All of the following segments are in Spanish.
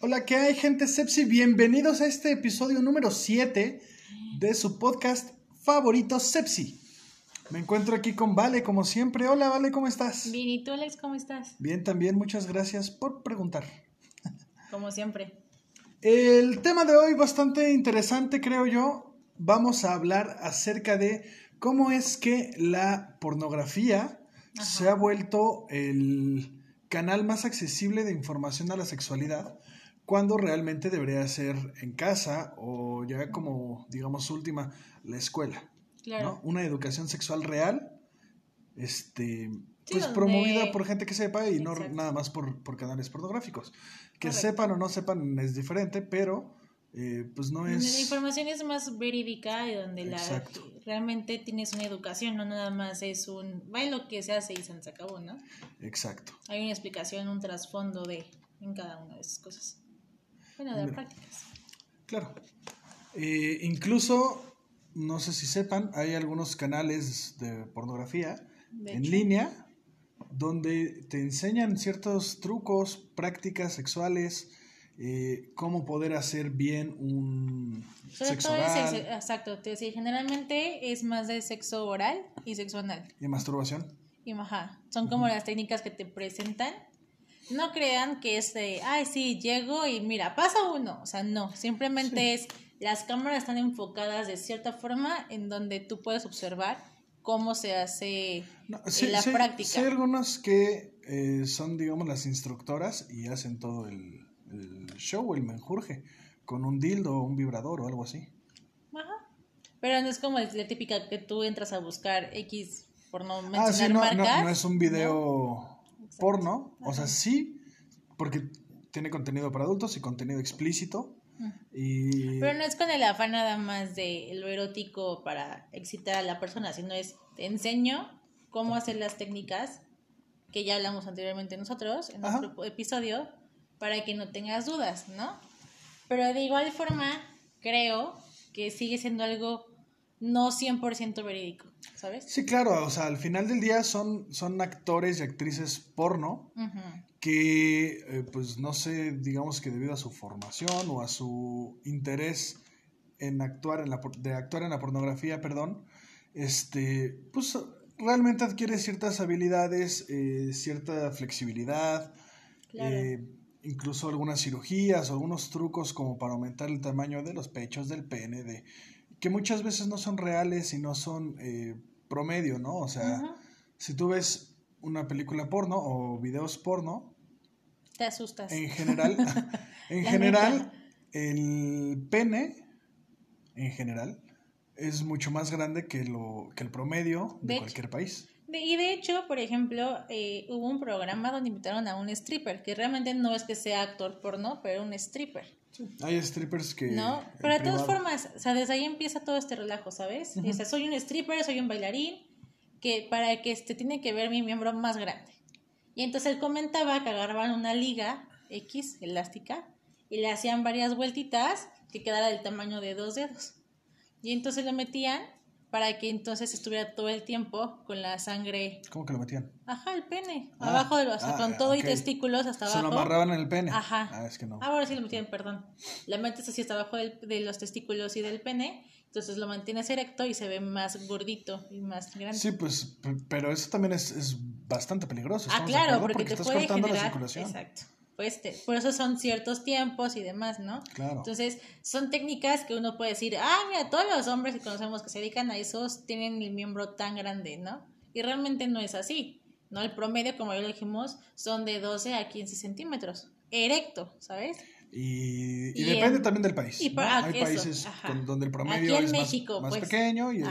Hola, ¿qué hay, gente Sepsi? Bienvenidos a este episodio número 7 de su podcast favorito Sepsi. Me encuentro aquí con Vale, como siempre. Hola, Vale, ¿cómo estás? Bien, ¿y tú, Alex, cómo estás? Bien, también, muchas gracias por preguntar. Como siempre. El tema de hoy bastante interesante, creo yo. Vamos a hablar acerca de cómo es que la pornografía se ha vuelto el canal más accesible de información a la sexualidad cuando realmente debería ser en casa o ya como, digamos, última, la escuela. Claro. ¿no? Una educación sexual real, este, Sí, pues donde- promovida por gente que sepa y no nada más por, por canales pornográficos. Que Correcto. sepan o no sepan es diferente, pero eh, pues no es... La información es más verídica y donde la, realmente tienes una educación, no nada más es un, va lo que se hace y se acabó, ¿no? Exacto. Hay una explicación, un trasfondo de en cada una de esas cosas. Bueno, de las prácticas. Claro. Eh, incluso, no sé si sepan, hay algunos canales de pornografía De en línea donde te enseñan ciertos trucos, prácticas sexuales, eh, cómo poder hacer bien un Sobre sexo todo oral exacto, te decía, generalmente es más de sexo oral y sexo anal. y masturbación. Y ajá, son como las técnicas que te presentan. No crean que es de, ay, sí, llego y mira, pasa uno. O sea, no, simplemente es, las cámaras están enfocadas de cierta forma en donde tú puedes observar cómo se hace No, en sí, la sí- práctica. sí hay algunos que eh, son, digamos, las instructoras y hacen todo el, el show, el menjurje, con un dildo o un vibrador o algo así. Ajá. Pero no es como la típica que tú entras a buscar X por no Ah, mencionar sí, no, no, marcas. no es un video Exacto. porno, o sea, Ajá. sí, porque tiene contenido para adultos y contenido explícito. Y Pero no es con el afán nada más de lo erótico para excitar a la persona, sino es te enseño cómo hacer las técnicas que ya hablamos anteriormente nosotros en Ajá. otro episodio para que no tengas dudas, ¿no? Pero de igual forma creo que sigue siendo algo no 100% verídico, ¿sabes? sí, claro, o sea, al final del día son, son actores y actrices porno que, eh, pues no sé, digamos que debido a su formación o a su interés en actuar en la, de actuar en la pornografía, perdón, este, pues realmente adquiere ciertas habilidades, eh, cierta flexibilidad, Claro. eh, incluso algunas cirugías o algunos trucos como para aumentar el tamaño de los pechos, del pene, de que muchas veces no son reales y no son eh, promedio, ¿no? O sea, si tú ves una película porno o videos porno, Te asustas. en general, en La general, neta. el pene, en general, es mucho más grande que, lo, que el promedio de, De cualquier país. Y de hecho, por ejemplo, eh, hubo un programa donde invitaron a un stripper, que realmente no es que sea actor porno, pero un stripper, Hay strippers que... ¿no? Pero de todas formas, o sea, desde ahí empieza todo este relajo, ¿sabes? O sea, soy un stripper, soy un bailarín, que para que este tiene que ver mi miembro más grande. Y entonces él comentaba que agarraban una liga X elástica y le hacían varias vueltitas que quedara del tamaño de dos dedos. Y entonces lo metían para que entonces estuviera todo el tiempo con la sangre ¿Cómo que lo metían? Ajá, el pene. Ah, abajo de los, ah, con todo y testículos hasta Se lo abajo. amarraban en el pene. Ajá. Ah, es que no. Ahora sí lo metían, perdón. La metes así hasta abajo del- de los testículos y del pene. Entonces lo mantienes erecto y se ve más gordito y más grande. Sí, pues, pero eso también es, es bastante peligroso. ah, ¿estamos de claro, porque, te estás puede cortando la circulación. Exacto. Pues te- por eso son ciertos tiempos y demás, ¿no? Claro. Entonces, son técnicas que uno puede decir, ah, mira, todos los hombres que conocemos que se dedican a eso tienen el miembro tan grande, ¿no? Y realmente no es así, ¿no? El promedio, como ya lo dijimos, son de 12 a 15 centímetros. Erecto, ¿sabes? Y, y Y depende en- también del país. y Hay eso, países con- donde el promedio es más- México, más, pues, pequeño y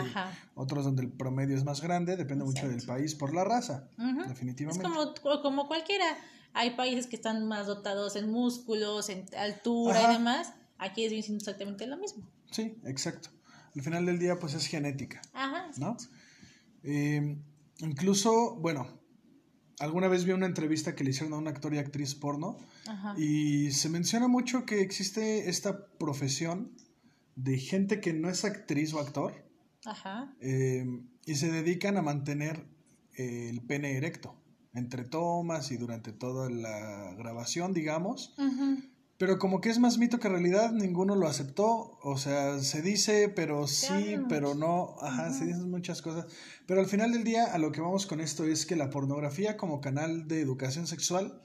otros donde el promedio es más grande. Depende mucho del país por la raza, Ujú. Es definitivamente. como, como cualquiera. Hay países que están más dotados en músculos, en altura Ajá. y demás. Aquí es exactamente lo mismo. Sí, exacto. Al final del día, pues es genética, Ajá. ¿no? Eh, incluso, bueno, alguna vez vi una entrevista que le hicieron a un actor y actriz porno Ajá. y se menciona mucho que existe esta profesión de gente que no es actriz o actor, Ajá. eh, y se dedican a mantener eh, el pene erecto entre tomas y durante toda la grabación, digamos. Pero como que es más mito que realidad, ninguno lo aceptó. O sea, se dice, pero sí, pero no. Ajá, se dicen muchas cosas. Pero al final del día, a lo que vamos con esto es que la pornografía como canal de educación sexual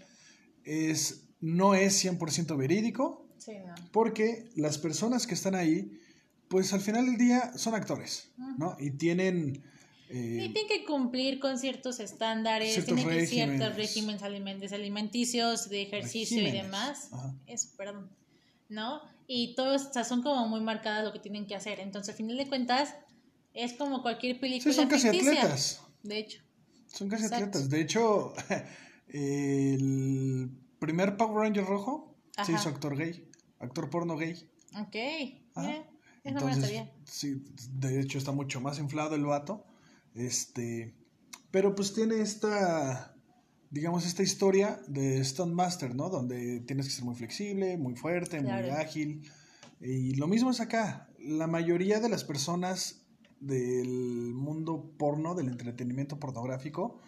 es, no es 100% verídico, Sí, no. porque las personas que están ahí, pues al final del día son actores, ¿no? Y tienen... eh, Y tienen que cumplir con ciertos estándares, Ciertos tienen que regímenes. ciertos regímenes alimenticios, de ejercicio y Regímenes. demás. Ajá. Eso, perdón. ¿No? Y todos o sea, son como muy marcadas lo que tienen que hacer. Entonces, al final de cuentas, es como cualquier película sí, son casi ficticia. atletas. De hecho. Son casi Exacto. atletas. De hecho, el primer Power Ranger rojo se Ajá. hizo actor gay, actor porno gay. Ok. Ajá. no lo Entonces, sí, de hecho está mucho más inflado el vato. Este, pero pues tiene esta, digamos, esta historia de Stunt Master, ¿no? Donde tienes que ser muy flexible, muy fuerte, muy ágil. Y lo mismo es acá. La mayoría de las personas del mundo porno, del entretenimiento pornográfico,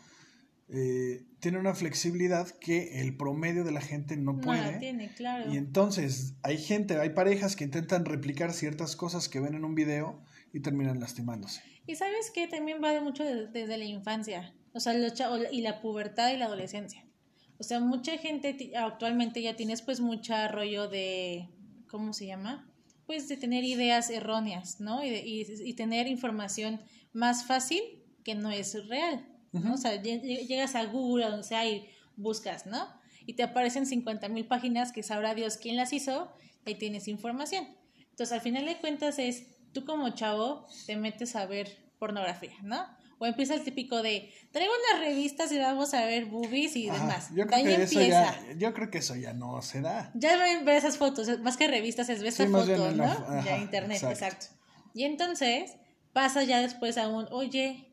eh, tienen una flexibilidad que el promedio de la gente no No puede. tiene, claro. Y entonces hay gente, hay parejas que intentan replicar ciertas cosas que ven en un video y terminan lastimándose. Y sabes que también va de mucho de- desde la infancia, o sea, los y la pubertad y la adolescencia. O sea, mucha gente actualmente ya tienes pues mucha rollo de, ¿cómo se llama? Pues de tener ideas erróneas, ¿no? Y, de- y, y tener información más fácil que no es real, ¿no? O sea, lle- lle- llegas a Google, o donde sea, y buscas, ¿no? Y te aparecen 50 mil páginas que sabrá Dios quién las hizo, y ahí tienes información. Entonces, al final de cuentas es, tú como chavo te metes a ver pornografía, ¿no? O empieza el típico de, traigo unas revistas y vamos a ver boobies y Ajá, demás. Yo creo, que eso ya, yo creo que eso ya no se da. Ya ver esas fotos, más que revistas es ver Sí, esa más bien foto, en ¿no? ya internet, exacto. exacto. Y entonces pasa ya después a un, oye,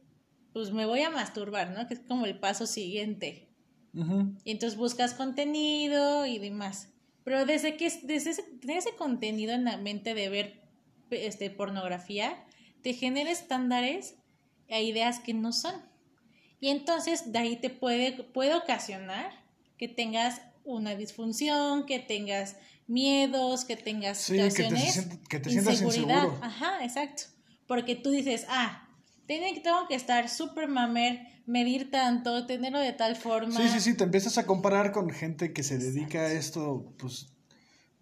pues me voy a masturbar, ¿no? Que es como el paso siguiente. Y entonces buscas contenido y demás. Pero desde que desde ese, tener ese contenido en la mente de ver este, pornografía, te genera estándares e ideas que no son. Y entonces de ahí te puede, puede ocasionar que tengas una disfunción, que tengas miedos, que tengas Sí, que te situaciones, que te sientas inseguro. Ajá, exacto. Porque tú dices, ah, tengo que estar súper mamer, medir tanto, tenerlo de tal forma. Sí, sí, sí, te empiezas a comparar con gente que se dedica a esto, pues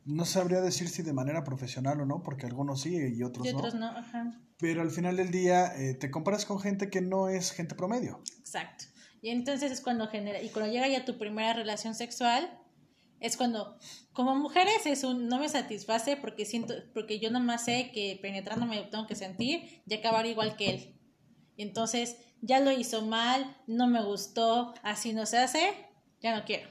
no sabría decir si de manera profesional o no, porque algunos sí y otros, Y otros no. no, ajá. Pero al final del día eh, te comparas con gente que no es gente promedio. Exacto. Y entonces es cuando genera, y cuando llega ya tu primera relación sexual, es cuando, como mujeres, es un, no me satisface porque siento, porque yo nomás sé que penetrándome tengo que sentir y acabar igual que él. Y entonces, ya lo hizo mal, no me gustó, así no se hace, ya no quiero.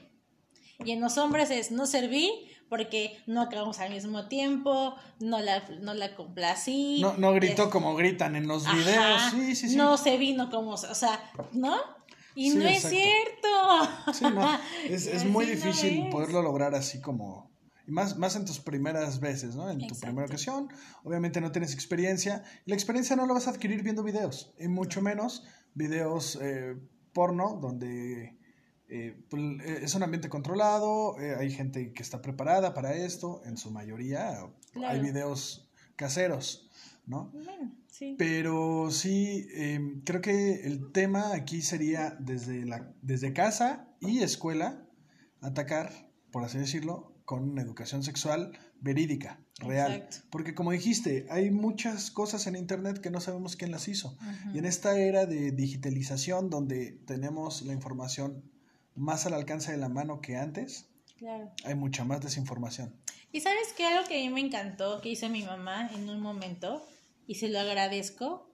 Y en los hombres es, no serví porque no acabamos al mismo tiempo, no la, no la complací. No, no gritó es- como gritan en los Ajá, videos. Sí, sí, sí. No se vino como, o sea, ¿no? Y Sí, no es cierto. Sí, no. Es, es muy no difícil poderlo lograr así como. Y más, más en tus primeras veces, ¿no? En tu primera ocasión. Obviamente no tienes experiencia. Y la experiencia no la vas a adquirir viendo videos. Y mucho menos videos eh, porno donde eh, pues, eh, es un ambiente controlado. eh, hay gente que está preparada para esto. En su mayoría hay videos caseros, ¿no? Bueno, sí. Pero sí, eh, creo que el tema aquí sería desde, la, desde casa y escuela atacar, por así decirlo, con una educación sexual verídica, real. Exacto. Porque como dijiste, hay muchas cosas en Internet que no sabemos quién las hizo. Y en esta era de digitalización donde tenemos la información más al alcance de la mano que antes, Claro. hay mucha más desinformación. Y sabes que algo que a mí me encantó, que hizo mi mamá en un momento, y se lo agradezco,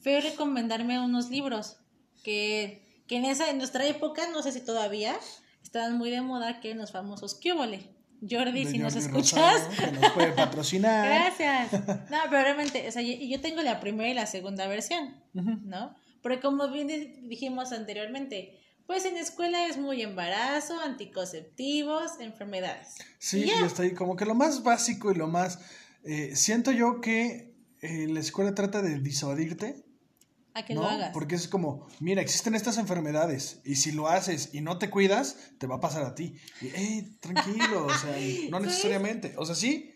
fue recomendarme unos libros que, que en esa en nuestra época, no sé si todavía, estaban muy de moda, que los famosos Cubole. Jordi, De si nos escuchas, que nos puede patrocinar. Gracias. No, pero realmente, o sea, yo, yo tengo la primera y la segunda versión. ¿no? Porque como bien di- dijimos anteriormente, pues en escuela es muy embarazo, anticonceptivos, enfermedades. Sí, Y hasta ahí como que lo más básico y lo más... eh, siento yo que eh, la escuela trata de disuadirte. A que ¿no? lo hagas. Porque es como, mira, existen estas enfermedades y si lo haces y no te cuidas, te va a pasar a ti. Y, "Ey, tranquilo, o sea, no necesariamente. O sea, sí,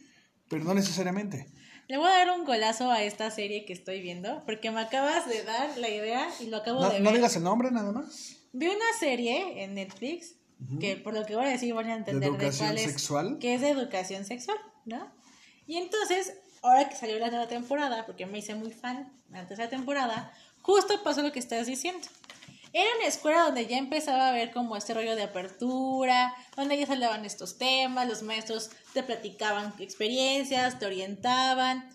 pero no necesariamente. Le voy a dar un golazo a esta serie que estoy viendo, porque me acabas de dar la idea y lo acabo No, de no ver. digas el nombre nada más. Vi una serie en Netflix que por lo que voy a decir van a entender de, educación cuál es, sexual? que es de educación sexual, ¿no? Y entonces, ahora que salió la nueva temporada, porque me hice muy fan de la temporada, justo pasó lo que estás diciendo. Era una escuela donde ya empezaba a ver como este rollo de apertura, donde ya se hablaban estos temas, los maestros te platicaban experiencias, te orientaban.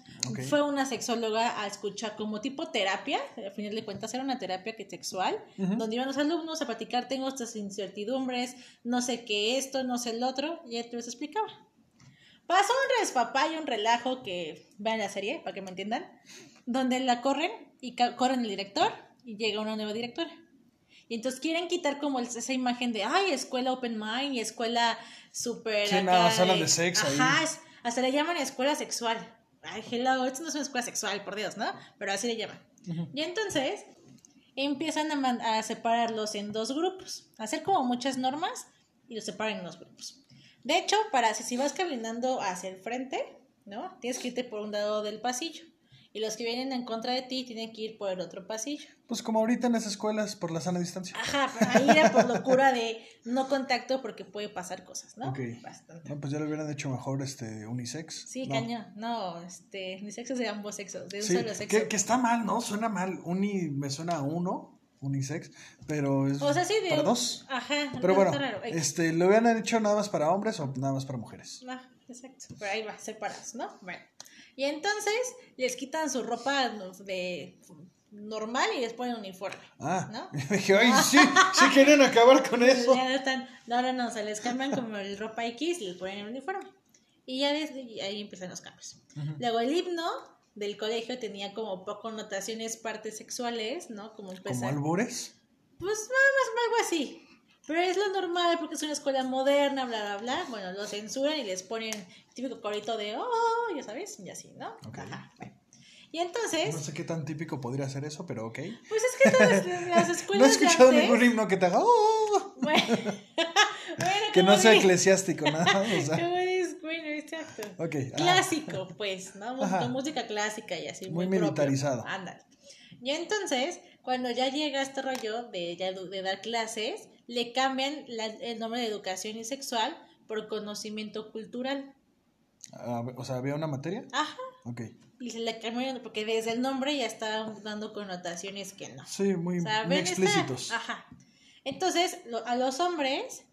Fue una sexóloga a escuchar como tipo terapia, al final de cuentas era una terapia que sexual, donde iban los alumnos a platicar, tengo estas incertidumbres, no sé qué esto, no sé el otro, y te los explicaba. Pasó un respapá y un relajo que vean la serie, para que me entiendan, donde la corren y corren el director y llega una nueva directora. Y entonces quieren quitar como esa imagen de, ay, escuela open mind y escuela súper... Sí, nada hablan de sexo. Ajá, hasta le llaman escuela sexual. Ay, hello, esto no es una escuela sexual, por Dios, ¿no? Pero así le llaman. Y entonces empiezan a, separarlos en dos grupos, a hacer como muchas normas y los separan en dos grupos. De hecho, para si, si vas caminando hacia el frente, ¿no? Tienes que irte por un lado del pasillo. Y los que vienen en contra de ti tienen que ir por el otro pasillo. Pues como ahorita en las escuelas por la sana distancia. Ajá, pero ahí era por locura de no contacto porque puede pasar cosas, ¿no? Ok. Bastante. No, pues ya lo hubieran hecho mejor este unisex. Sí, No. cañón. No, este, ni sexos de ambos sexos, de un Sí, solo sexo. que, que está mal, ¿no? Suena mal. Uni me suena a uno, unisex, pero es O sea, sí, de para un- dos. Ajá. Pero bueno, raro. Este, ¿lo hubieran hecho nada más para hombres o nada más para mujeres? Ah, exacto. Pero ahí va, separados, ¿no? Bueno. Y entonces les quitan su ropa de normal y les ponen uniforme. Ah, ¿No? dije, ay, sí, sí querían acabar con eso. Ya no, están, no, no, no, se les cambian como el ropa X y les ponen el uniforme. Y ya desde ahí empiezan los cambios. Luego el himno del colegio tenía como poco connotaciones partes sexuales, ¿no? Como ¿Como albures? Pues más, más algo así. Pero es lo normal porque es una escuela moderna, bla, bla, bla. Bueno, lo censuran y les ponen el típico corito de, oh, ya sabes, y así, ¿no? Ok. Ajá. bueno. Y entonces, No sé qué tan típico podría ser eso, pero ok. pues es que todas las No escuelas he escuchado de arte- ningún himno que te haga. "Oh", Bueno, bueno, que no sea eclesiástico, nada. O sea, es, bueno, exacto. ok. ah, Clásico, pues, ¿no? Música, música clásica y así. Muy propio. militarizado. Ándale. Y entonces, cuando ya llega este rollo de, ya de dar clases, le cambian la- el nombre de educación y sexual por conocimiento cultural. ah, o sea, ¿había una materia? Ajá. Ok. Y se le cambian porque desde el nombre ya está dando connotaciones que no. Sí, muy, O sea, muy ven esta- explícitos. Ajá. Entonces, lo- a los hombres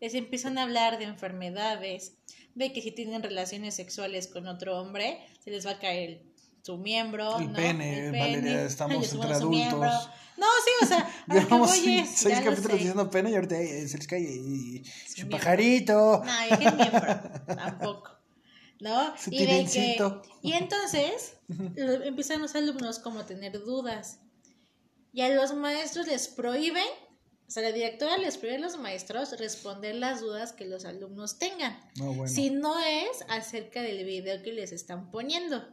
les empiezan a hablar de enfermedades, de que si tienen relaciones sexuales con otro hombre, se les va a caer el- su miembro. El ¿no? pene, Valeria, estamos Ay, su- entre adultos. No, sí, o sea, que Llevamos seis, es, lo capítulos diciendo pene y ahorita eh, se les cae y, su pajarito. No, dije el miembro, tampoco. ¿No? Su Y de que, y entonces empiezan los alumnos como a tener dudas. Y a los maestros les prohíben, o sea, la directora les prohíbe a los maestros responder las dudas que los alumnos tengan. No, bueno. Si no es acerca del video que les están poniendo.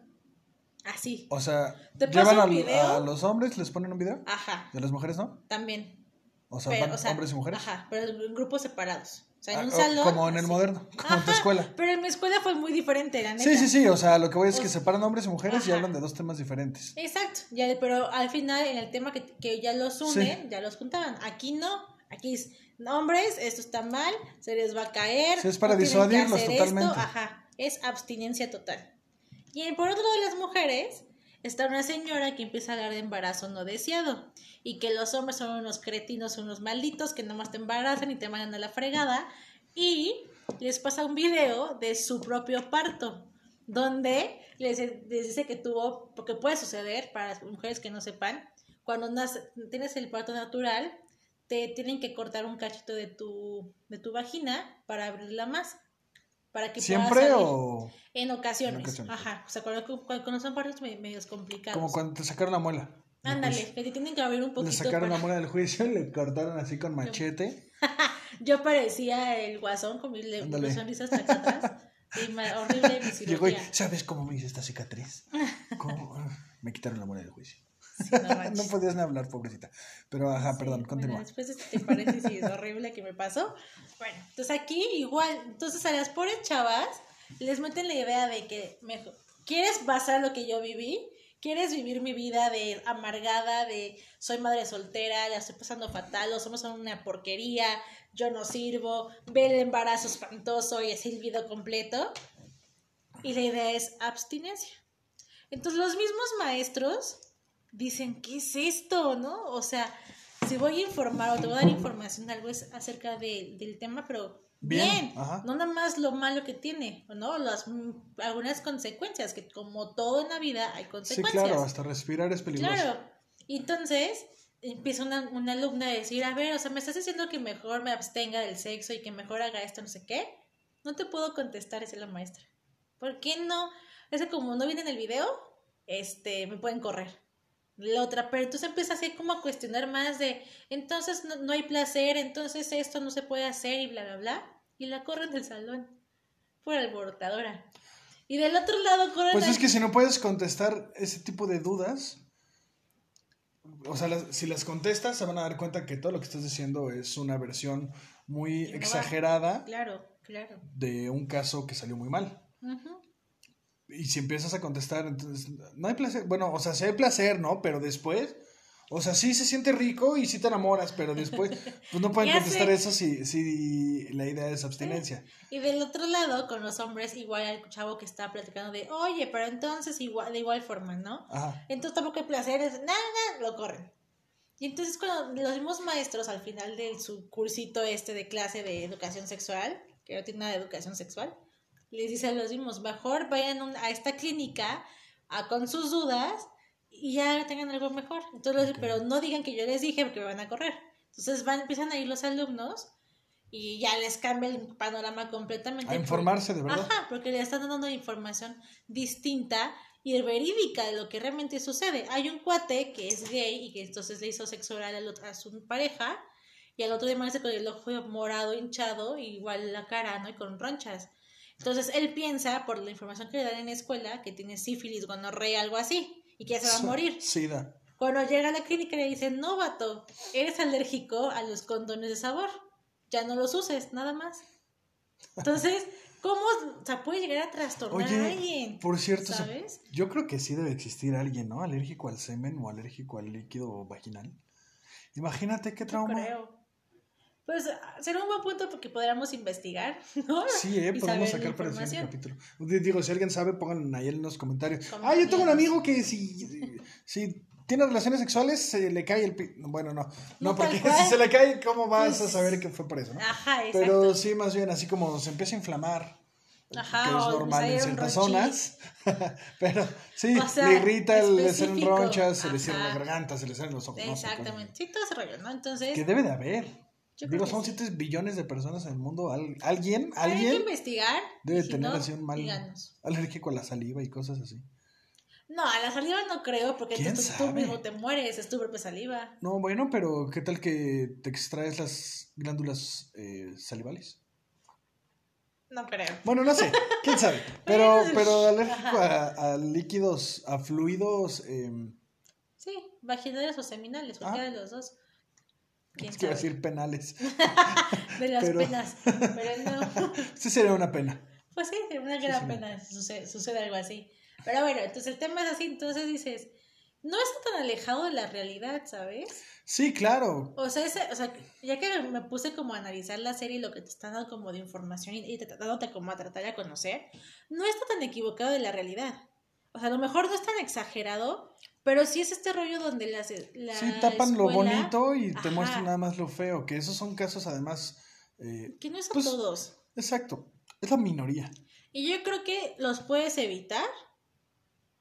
Así. O sea, ¿Te paso llevan video? a los hombres, les ponen un video. Ajá, ¿De las mujeres no? también. O sea, Pero, van o sea, hombres y mujeres. Ajá, pero en grupos separados. O sea, en Ah, un salón. como en el así. moderno, como en tu escuela. Pero en mi escuela fue muy diferente, la neta. Sí, sí, sí. O sea, lo que voy es que separan hombres y mujeres y hablan de dos temas diferentes. Exacto, ya, pero al final en el tema que, que ya los unen, Sí. ya los juntaban. Aquí no, aquí es hombres, esto está mal, se les va a caer. Sí, es para disuadirlos totalmente. Esto, ajá, es abstinencia total. Y por otro lado las mujeres, está una señora que empieza a hablar de embarazo no deseado y que los hombres son unos cretinos, unos malditos que nomás te embarazan y te mandan a la fregada y les pasa un video de su propio parto donde les, les dice que tuvo, porque puede suceder para las mujeres que no sepan, cuando nace- tienes el parto natural, te tienen que cortar un cachito de tu, de tu vagina para abrirla más. Para que pueda ¿Siempre salir. o En ocasiones. En ocasiones. Ajá. O sea, cuando, cuando son partos me- medios complicados. como cuando te sacaron la muela? Ándale, que te tienen que abrir un Le poquito. sacaron la para- muela del juicio y le cortaron así con machete. Yo parecía el guasón con mi, le- Ándale. mi sonrisa hasta atrás. Y horrible mi Llegó y, cirugía. ¿sabes cómo me hice esta cicatriz? ¿Cómo? Ah, Me quitaron la moneda del juicio. Sí, no podías ni hablar, pobrecita. Pero, ajá, Sí, perdón, bueno, continúa. después de este paréntesis horrible que me pasó. Bueno, entonces aquí igual, entonces a las pobres chavas les meten la idea de que mejor, ¿quieres pasar lo que yo viví? ¿Quieres vivir mi vida de amargada, de soy madre soltera, la estoy pasando fatal, o somos una porquería, yo no sirvo, ve el embarazo espantoso y es el video completo? Y la idea es abstinencia. Entonces los mismos maestros dicen, ¿qué es esto? ¿No? O sea, si voy a informar o te voy a dar información algo es acerca de- del tema, pero Bien, bien, no nada más lo malo que tiene, ¿no? Las, mm, algunas consecuencias, que como todo en la vida hay Sí, consecuencias. claro, hasta respirar es peligroso. Claro. Entonces empieza una, una alumna a decir, a ver, o sea, me estás diciendo que mejor me abstenga del sexo y que mejor haga esto, no sé qué. No te puedo contestar, es la maestra. ¿Por qué no? Es que como no viene en el video, este, me pueden correr. La otra, pero entonces empieza así como a cuestionar más de, entonces no, no hay placer, entonces esto no se puede hacer y bla, bla, bla. Y la corren del salón por alborotadora. Y del otro lado corren Pues es que si no puedes contestar ese tipo de dudas, o sea, las- si las contestas, se van a dar cuenta que todo lo que estás diciendo es una versión muy va. exagerada Claro, claro. de un caso que salió muy mal. Ujú. Y si empiezas a contestar, entonces, no hay placer. Bueno, o sea, sí hay placer, ¿no? Pero después, o sea, sí se siente rico y sí te enamoras, pero después, pues no pueden contestar sé. eso si, si la idea es abstinencia. Y del otro lado, con los hombres, igual el chavo que está platicando de, oye, pero entonces igual, de igual forma, ¿no? Ajá. Entonces tampoco hay placeres, nada, nada, lo corren. Y entonces cuando los mismos maestros al final de su cursito este de clase de educación sexual, que no tiene nada de educación sexual, les dice a los mismos, mejor vayan un- a esta clínica a, con sus dudas y ya tengan algo mejor. Entonces, pero no digan que yo les dije porque me van a correr. Entonces van, empiezan a ir los alumnos y ya les cambia el panorama completamente. A informarse de verdad. Ajá, porque le están dando información distinta y verídica de lo que realmente sucede. Hay un cuate que es gay y que entonces le hizo sexo oral a su pareja y al otro día amanece con el ojo morado, hinchado, igual la cara, ¿no? Y con ronchas. Entonces él piensa, por la información que le dan en la escuela, que tiene sífilis, gonorrea, algo así, y que ya se va a morir. Sida. Cuando llega a la clínica le dicen, no, vato, eres alérgico a los condones de sabor. Ya no los uses, nada más. Entonces, ¿cómo o sea, puede llegar a trastornar a Oye, alguien? por cierto, ¿Sabes? yo creo que sí debe existir alguien, ¿no? Alérgico al semen o alérgico al líquido vaginal. Imagínate qué Yo trauma. creo. Pues será un buen punto porque podríamos investigar, ¿no? Sí, eh, podemos sacar para el siguiente capítulo. Digo, si alguien sabe, pongan ahí en los comentarios. Como Ah, yo tengo un amigo que si, si tiene relaciones sexuales se le cae el pi... Bueno, no. No, No, porque si se le cae, ¿cómo vas a Pues- saber que fue por eso, no? Ajá, exacto. Pero sí, más bien así como se empieza a inflamar. Ajá, que es o normal en ciertas zonas. Pero sí, O sea, le irrita, le salen ronchas, se le cierra la garganta, se le salen los ojos. no sé, Exactamente. Sí, todo ese rollo, ¿no? Entonces. Que debe de haber. Yo Digo, son sí. 7 billones de personas en el mundo. Al- alguien, hay que alguien investigar. debe si tener no, así un mal díganos. alérgico a la saliva y cosas así. No, a la saliva no creo, porque ¿Quién tú, tú mismo te mueres, es tu propia saliva. No, bueno, pero ¿qué tal que te extraes las glándulas eh, salivales? No creo. Bueno, no sé, quién sabe. Pero, pero alérgico a, a líquidos, a fluidos. Eh, Sí, vaginales o seminales, Ah. cualquiera de los dos. ¿Quién es que sabe? decir penales. De las pero- penas. Pero no. Sí sería una pena. Pues sí, es una gran sí. pena sucede, sucede algo así. Pero bueno, entonces el tema es así, entonces dices, no está tan alejado de la realidad, ¿sabes? Sí, claro. O sea, ese, o sea, ya que me puse como a analizar la serie y lo que te están dando como de información y, y te- dándote como a tratar de conocer, no está tan equivocado de la realidad. O sea, a lo mejor no es tan exagerado, pero sí es este rollo donde las, la Sí, tapan lo bonito y te muestran nada más lo feo. Que esos son casos, además. eh, Que no es a Pues, todos. exacto. Es la minoría. Y yo creo que los puedes evitar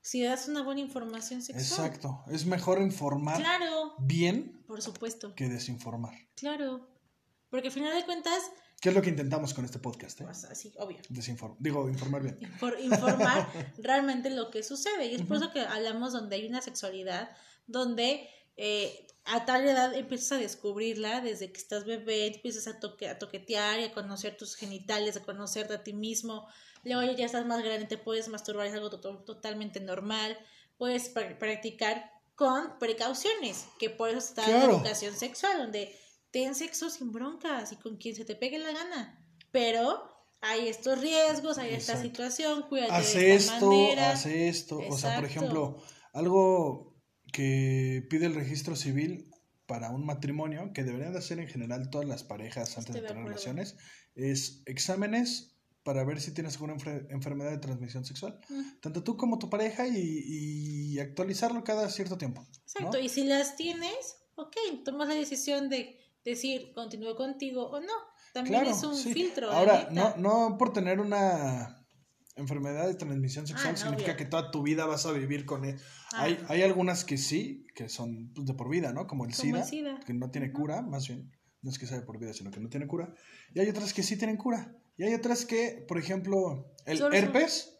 si das una buena información sexual. Exacto. Es mejor informar Claro, bien por supuesto. que desinformar. Claro. Porque al final de cuentas, ¿Qué es lo que intentamos con este podcast? eh? pues así, obvio. Desinform Digo, informar bien. Infor- informar realmente lo que sucede. Y es por eso que hablamos donde hay una sexualidad, donde eh, a tal edad empiezas a descubrirla desde que estás bebé, empiezas a, toque, a toquetear y a conocer tus genitales, a conocerte a ti mismo, luego ya estás más grande, te puedes masturbar, es algo to- totalmente normal, puedes pra- practicar con precauciones, que por eso está la Claro. educación sexual, donde ten sexo sin broncas y con quien se te pegue la gana, pero hay estos riesgos, hay esta situación, cuídate hace de esta esto, manera. hace esto. O sea, por ejemplo, algo que pide el registro civil para un matrimonio, que deberían de hacer en general todas las parejas antes Estoy de tener acuerdo. relaciones, es exámenes para ver si tienes alguna enfer- enfermedad de transmisión sexual. Mm. Tanto tú como tu pareja y, y actualizarlo cada cierto tiempo. Exacto, y si las tienes, ok, tomas la decisión de decir continúo contigo o no. También Claro, es un sí. filtro. Ahora, no, no por tener una enfermedad de transmisión sexual Ah, no, significa obvio. que toda tu vida vas a vivir con él. Ah, hay, hay algunas que sí, que son pues, de por vida, ¿no? Como el, Como SIDA, el SIDA. que no tiene cura, más bien. No es que sea de por vida, sino que no tiene cura. Y hay otras que sí tienen cura. Y hay otras que, por ejemplo, el Solo herpes,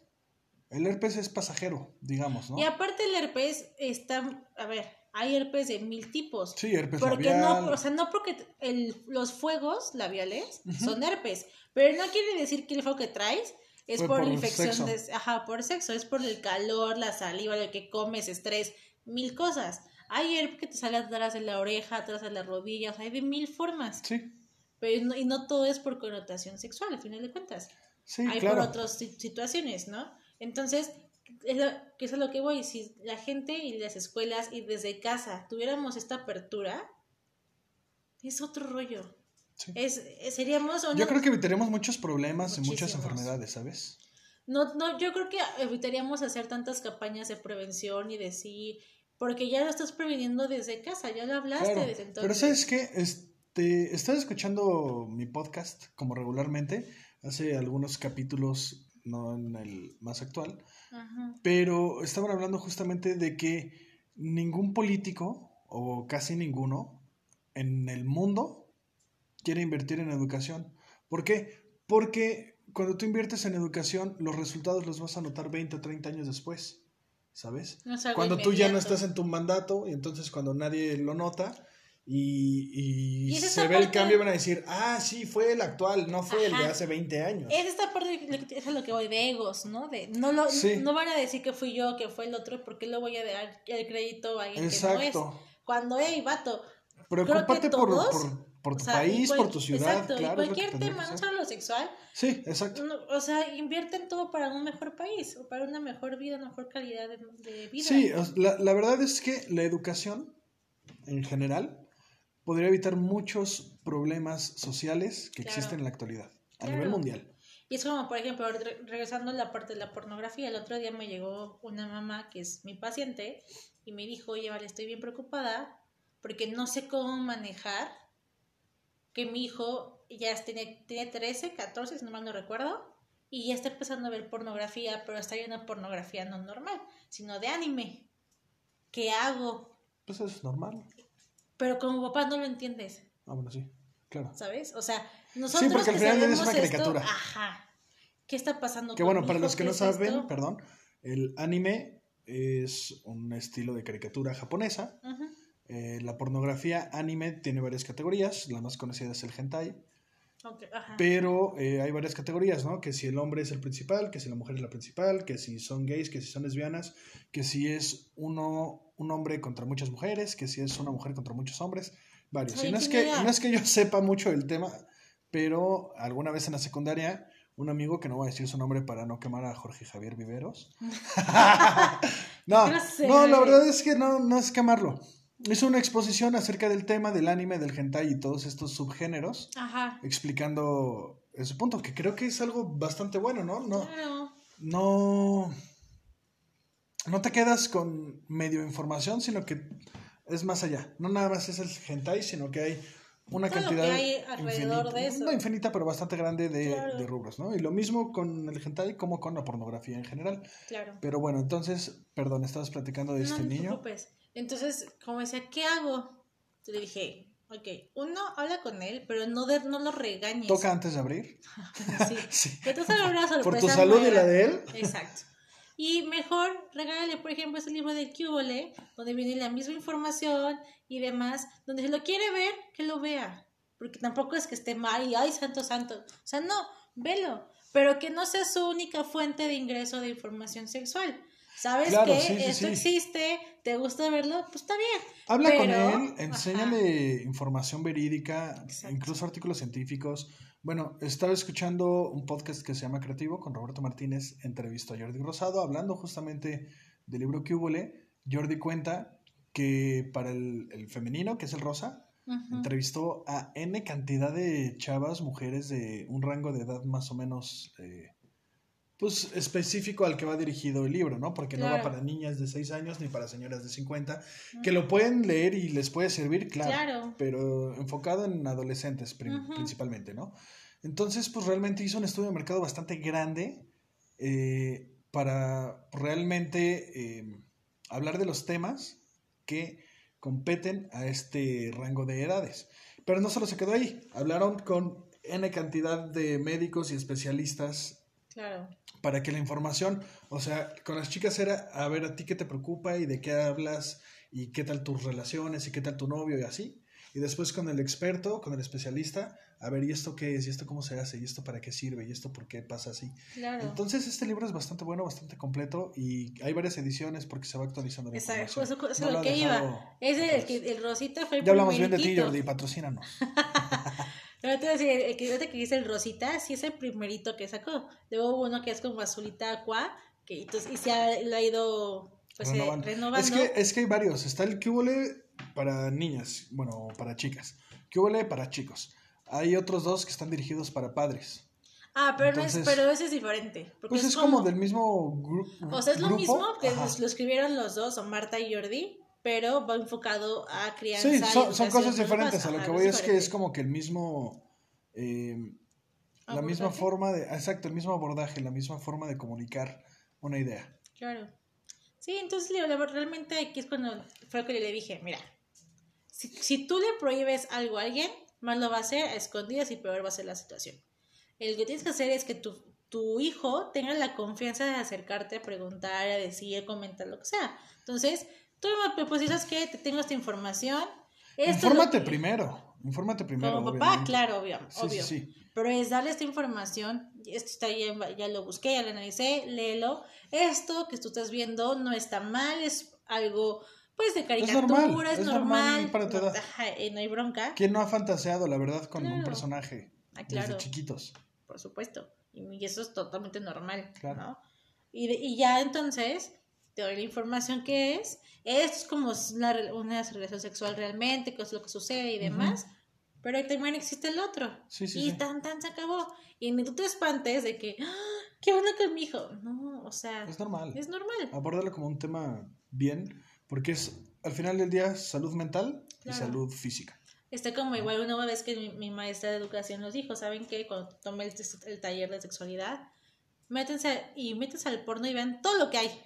el herpes es pasajero, digamos, ¿no? Y aparte el herpes está, a ver, hay herpes de mil tipos. Sí, herpes Porque labial. no, o sea, no porque el, los fuegos labiales son herpes, pero no quiere decir que el fuego que traes es por, por infección de, ajá, por sexo, es por el calor, la saliva, lo que comes, estrés, mil cosas. Hay herpes que te sale atrás de la oreja, atrás de las rodillas, hay de mil formas. Sí, Pero no- y no todo es por connotación sexual, al final de cuentas. sí, hay claro. por otras si- situaciones, ¿no? Entonces, es lo, que es lo que voy. Si la gente y las escuelas y desde casa tuviéramos esta apertura, es otro rollo. Sí. Es, seríamos Yo creo que evitaríamos muchos problemas y muchas enfermedades, ¿sabes? no, no, yo creo que evitaríamos hacer tantas campañas de prevención y de sí, porque ya lo estás previniendo desde casa, ya lo hablaste Claro, desde entonces. Pero ¿sabes qué? Este, estaba escuchando mi podcast como regularmente, hace algunos capítulos, no en el más actual, Ajá. pero estaban hablando justamente de que ningún político, o casi ninguno, en el mundo quiere invertir en educación. ¿Por qué? Porque cuando tú inviertes en educación, los resultados los vas a notar 20 o 30 años después, ¿sabes? No cuando tú ya no estás en tu mandato y entonces cuando nadie lo nota y, y Y se ve el cambio van a decir, ah, sí, fue el actual, no fue el de Ajá. hace 20 años. Es esta parte de lo que- es a lo que voy de egos, ¿no? De no lo Sí. no van a decir que fui yo, que fue el otro, porque le voy a dar el crédito a alguien que no Exacto. es. Cuando, hey, vato, Preocúpate por, todos, por, por o tu sea, y país, cual- por tu ciudad, exacto, claro. y lo cualquier tema, no solo lo sexual, Sí, exacto. no, o sea, invierte en todo para un mejor país, o para una mejor vida, una mejor calidad de, de vida. Sí, o- la, la verdad es que la educación en general podría evitar muchos problemas sociales que Claro. existen en la actualidad, a Claro. nivel mundial. Y es como, por ejemplo, re- regresando a la parte de la pornografía, el otro día me llegó una mamá que es mi paciente y me dijo, oye, vale, estoy bien preocupada porque no sé cómo manejar que mi hijo ya tiene, tiene 13, 14, si no mal no recuerdo, y ya está empezando a ver pornografía, pero está viendo pornografía no normal, sino de anime. ¿Qué hago? Pues eso es normal. Pero como papá no lo entiendes. Ah, bueno, sí, claro. ¿sabes? O sea, nosotros porque al final es una esto, caricatura. ajá. ¿Qué está pasando Que bueno, para los que ¿Qué no es saben, esto? perdón, el anime es un estilo de caricatura japonesa. Eh, la pornografía anime tiene varias categorías, la más conocida es el hentai, Ok, ajá. pero eh, hay varias categorías, ¿no? Que si el hombre es el principal, que si la mujer es la principal, que si son gays, que si son lesbianas, que si es uno, un hombre contra muchas mujeres, que si es una mujer contra muchos hombres, varios. Y no es, que, no es que yo sepa mucho del tema, pero alguna vez en la secundaria, un amigo, que no voy a decir su nombre para no quemar a Jorge Javier Viveros. no, no, la verdad es que no, no es quemarlo. Es una exposición acerca del tema del anime, del hentai y todos estos subgéneros, Ajá. explicando ese punto, que creo que es algo bastante bueno, ¿no? No, Claro. no, no te quedas con medio información, sino que es más allá. No nada más es el hentai, sino que hay una Todo lo cantidad que hay alrededor de eso. no infinita, pero bastante grande de, Claro. de rubros, ¿no? Y lo mismo con el hentai como con la pornografía en general. Claro. Pero bueno, entonces, perdón, estabas platicando de este no, no te niño. preocupes. Entonces, como decía, ¿qué hago? Yo le dije, ok, uno, habla con él, pero no, de, no lo regañes. Toca antes de abrir. Sí. Sí. Que tú se lo una Por sorpresa tu salud y la de él. Exacto. Y mejor regálale, por ejemplo, ese libro del Cubole, donde viene la misma información y demás, donde si lo quiere ver, que lo vea. Porque tampoco es que esté mal y, ay, santo, santo. O sea, no, velo. pero que no sea su única fuente de ingreso de información sexual. ¿Sabes Claro, que sí, sí, esto sí. existe? ¿Te gusta verlo? Pues está bien. Habla con él, enséñale información verídica, Exacto. incluso artículos científicos. Bueno, estaba escuchando un podcast que se llama Creativo con Roberto Martínez, entrevistó a Jordi Rosado, hablando justamente del libro que Jordi cuenta que para el, el femenino, que es el rosa, entrevistó a N cantidad de chavas, mujeres de un rango de edad más o menos, eh, pues específico al que va dirigido el libro, ¿no? Porque no va para niñas de 6 años ni para señoras de 50, que lo pueden leer y les puede servir, claro, Claro. pero enfocado en adolescentes principalmente, ¿no? Entonces, pues realmente hizo un estudio de mercado bastante grande eh, para realmente eh, hablar de los temas que competen a este rango de edades. Pero no solo se quedó ahí, hablaron con N cantidad de médicos y especialistas Claro. para que la información, o sea, con las chicas era a ver a ti qué te preocupa y de qué hablas y qué tal tus relaciones y qué tal tu novio y así. Y después con el experto, con el especialista, a ver, ¿y esto qué es? ¿Y esto cómo se hace? ¿Y esto para qué sirve? ¿Y esto por qué pasa así? Claro. Entonces, este libro es bastante bueno, bastante completo y hay varias ediciones porque se va actualizando la Exacto, información. eso, eso No es lo que iba. Es el, que el Rosita fue el Ya hablamos bien de ti. Jordi, patrocínanos. Pero te voy a decir, el que, que dice el Rosita, sí es el primerito que sacó. Luego hubo uno que es como azulita aqua, que entonces, y se ha, lo ha ido pues, eh, renovando. Es que, es que hay varios. Está el Cubole para niñas, bueno, para chicas. Cubole para chicos. Hay otros dos que están dirigidos para padres. Ah, pero, no entonces- es, pero ese es diferente. Pues es, como, del mismo gru- O sea, es lo grupo. mismo que lo escribieron los dos, son Marta y Jordi, pero va enfocado a crianza. Sí, son, son cosas diferentes. A lo que voy es que es como que el mismo. eh, la misma forma de. Exacto, el mismo abordaje, la misma forma de comunicar una idea. Claro. Sí, entonces realmente aquí es cuando fue lo que yo le dije, mira, si, si tú le prohíbes algo a alguien, más lo va a hacer a escondidas y peor va a ser la situación. El que tienes que hacer es que tu, tu hijo tenga la confianza de acercarte a preguntar, a decir, a comentar, lo que sea. Entonces, tú me pues dices que te tengo esta información. esto es infórmate que- primero. Infórmate primero. Como papá, obviamente. claro, obvio. Sí, sí, obvio. sí. Pero es darle esta información, esto está ya, ya lo busqué, ya lo analicé, léelo. Esto que tú estás viendo no está mal, es algo pues de caricatura, normal, es, es normal, normal para tu no, edad. ajá, no hay bronca, ¿Quién no ha fantaseado, la verdad, con un personaje Ah, claro. desde chiquitos? por supuesto. Y, eso es totalmente normal, Claro. ¿no? Y, de- y ya entonces te doy la información que es. Esto es como una, re- una relación sexual realmente, qué es lo que sucede y demás. Pero también existe el otro. Sí, sí, y sí. tan, tan se acabó. Y ni tú te espantes de que, ¡Ah! ¿qué onda con mi hijo? No, o sea, Es normal. es normal. Abórdalo como un tema bien, porque es al final del día salud mental y Claro. salud física. Está como igual una vez que mi, mi maestra de educación nos dijo, ¿saben qué? Cuando tomé el, el taller de sexualidad, métense y métense al porno y vean todo lo que hay.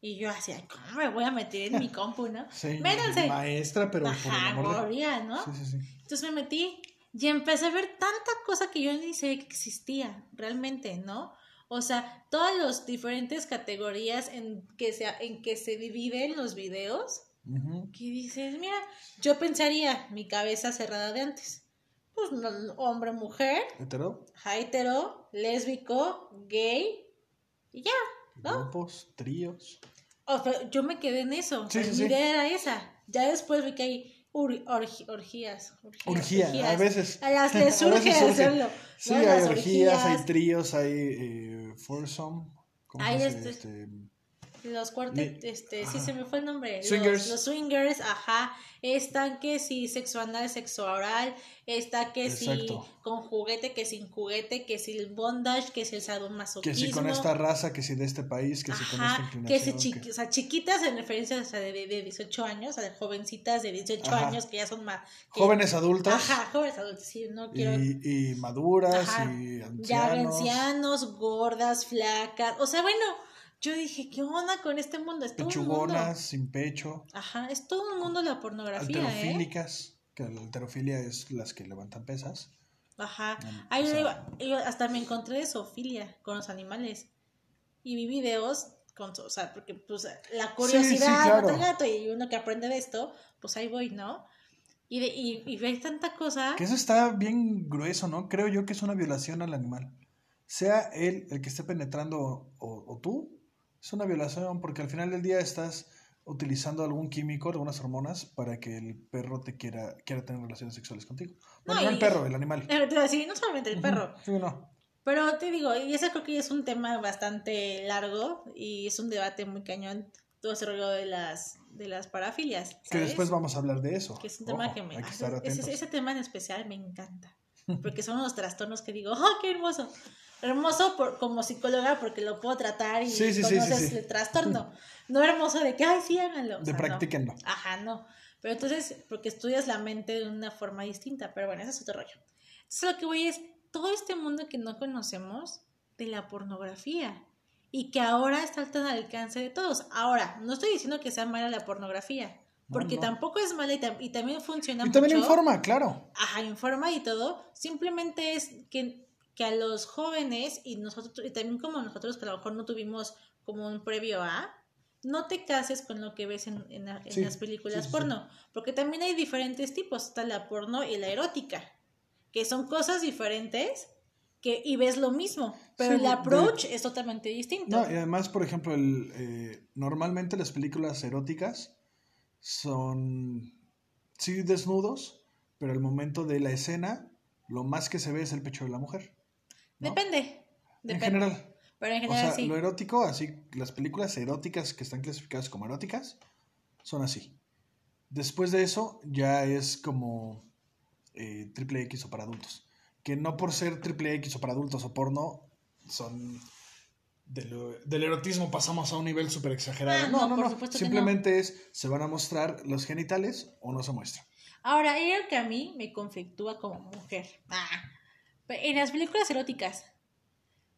Y yo así, "Ay, ¿cómo me voy a meter en mi compu, no? Sí, Métanse. maestra, pero por el Ajá, amor de... moría, ¿no? Sí, sí, sí. Entonces me metí y empecé a ver tanta cosa que yo ni sabía que existía, realmente, ¿no? O sea, todas las diferentes categorías en que se, en que se dividen los videos, Ujú. que dices, mira, yo pensaría, mi cabeza cerrada de antes, pues no, hombre, mujer, ¿Hetero? hetero, lésbico, gay, y ya. ¿No? Grupos, tríos. O sea, yo me quedé en eso, Sí, mi sí, sí. idea era esa. Ya después vi que hay ur- orgi- orgías, orgías, Orgía, a veces. A las les surge hacerlo. Sí, ¿no? hay orgías, hay tríos, hay eh, foursome. ¿Cómo Hay se dice? este- Este, Los cuartetos, este, sí ajá. se me fue el nombre. Swingers. Los, los swingers, ajá. Están que si sexo anal, sexo oral. Está que si Exacto. con juguete, que sin juguete, que si el bondage, que si el que sadomasoquismo. si con esta raza, que si de este país, que si con esta Ajá, inclinación. que si que- chiqui- o sea, chiquitas en referencia o sea, de, de, de 18 años, o sea, de jovencitas de 18 Ajá. años que ya son más. que- Jóvenes adultas Ajá, jóvenes adultos, sí, no quiero. y, y maduras Ajá, y ya ancianos. ancianos, gordas, flacas. O sea, bueno, yo dije, ¿qué onda con este mundo? Es todo un mundo. pechugonas, sin pecho, Ajá, es todo un mundo la pornografía, ¿eh? alterofílicas, que la alterofilia es las que levantan pesas. Ajá. Mm, Ahí o yo sea- digo- yo hasta me encontré de zoofilia con los animales. Y vi videos con, o sea, porque pues la curiosidad, sí, claro. gato, y uno que aprende de esto, pues ahí voy, ¿no? Y, de, y, y ves tanta cosa. Que eso está bien grueso, ¿no? Creo yo que es una violación al animal. sea él el que esté penetrando o, o tú, es una violación porque al final del día estás utilizando algún químico, algunas hormonas, para que el perro te quiera, quiera tener relaciones sexuales contigo. No, no, el perro, el animal. Sí, no solamente el perro. Sí, no. Pero te digo, y eso creo que es un tema bastante largo y es un debate muy cañón todo ese rollo de las de las parafilias. Que después vamos a hablar de eso. Que es un tema que me ese, ese, tema en especial me encanta. Porque son unos trastornos que digo, ¡oh, qué hermoso! Hermoso por, como psicóloga porque lo puedo tratar y conoces el trastorno. No hermoso de que, ay, sí, háganlo. De practíquenlo. Ajá, no. Pero entonces, porque estudias la mente de una forma distinta. Pero bueno, ese es otro rollo. Entonces, lo que voy es todo este mundo que no conocemos de la pornografía y que ahora está al alcance de todos. Ahora, no estoy diciendo que sea mala la pornografía. Porque tampoco es mala y, también funciona y también informa, claro. Ajá, informa y todo. Simplemente es que que a los jóvenes y nosotros, y también como nosotros que a lo mejor no tuvimos como un previo a, no te cases con lo que ves en, en, las películas porno, porque también hay diferentes tipos, está la porno y la erótica, que son cosas diferentes que, y ves lo mismo, pero el approach es totalmente distinto. No, y además, por ejemplo, el, eh, normalmente las películas eróticas son, sí, desnudos, pero al momento de la escena, lo más que se ve es el pecho de la mujer. Depende, En general. Pero en general o sea, lo erótico, así, las películas eróticas que están clasificadas como eróticas son así. Después de eso ya es como eh, triple X o para adultos. Que no por ser triple X o para adultos o porno son... Del, erotismo pasamos a un nivel súper exagerado. Ah, no, no, no. Simplemente es, se van a mostrar los genitales o no se muestran. Ahora, algo que a mí me conflictúa como mujer. Ah, en las películas eróticas,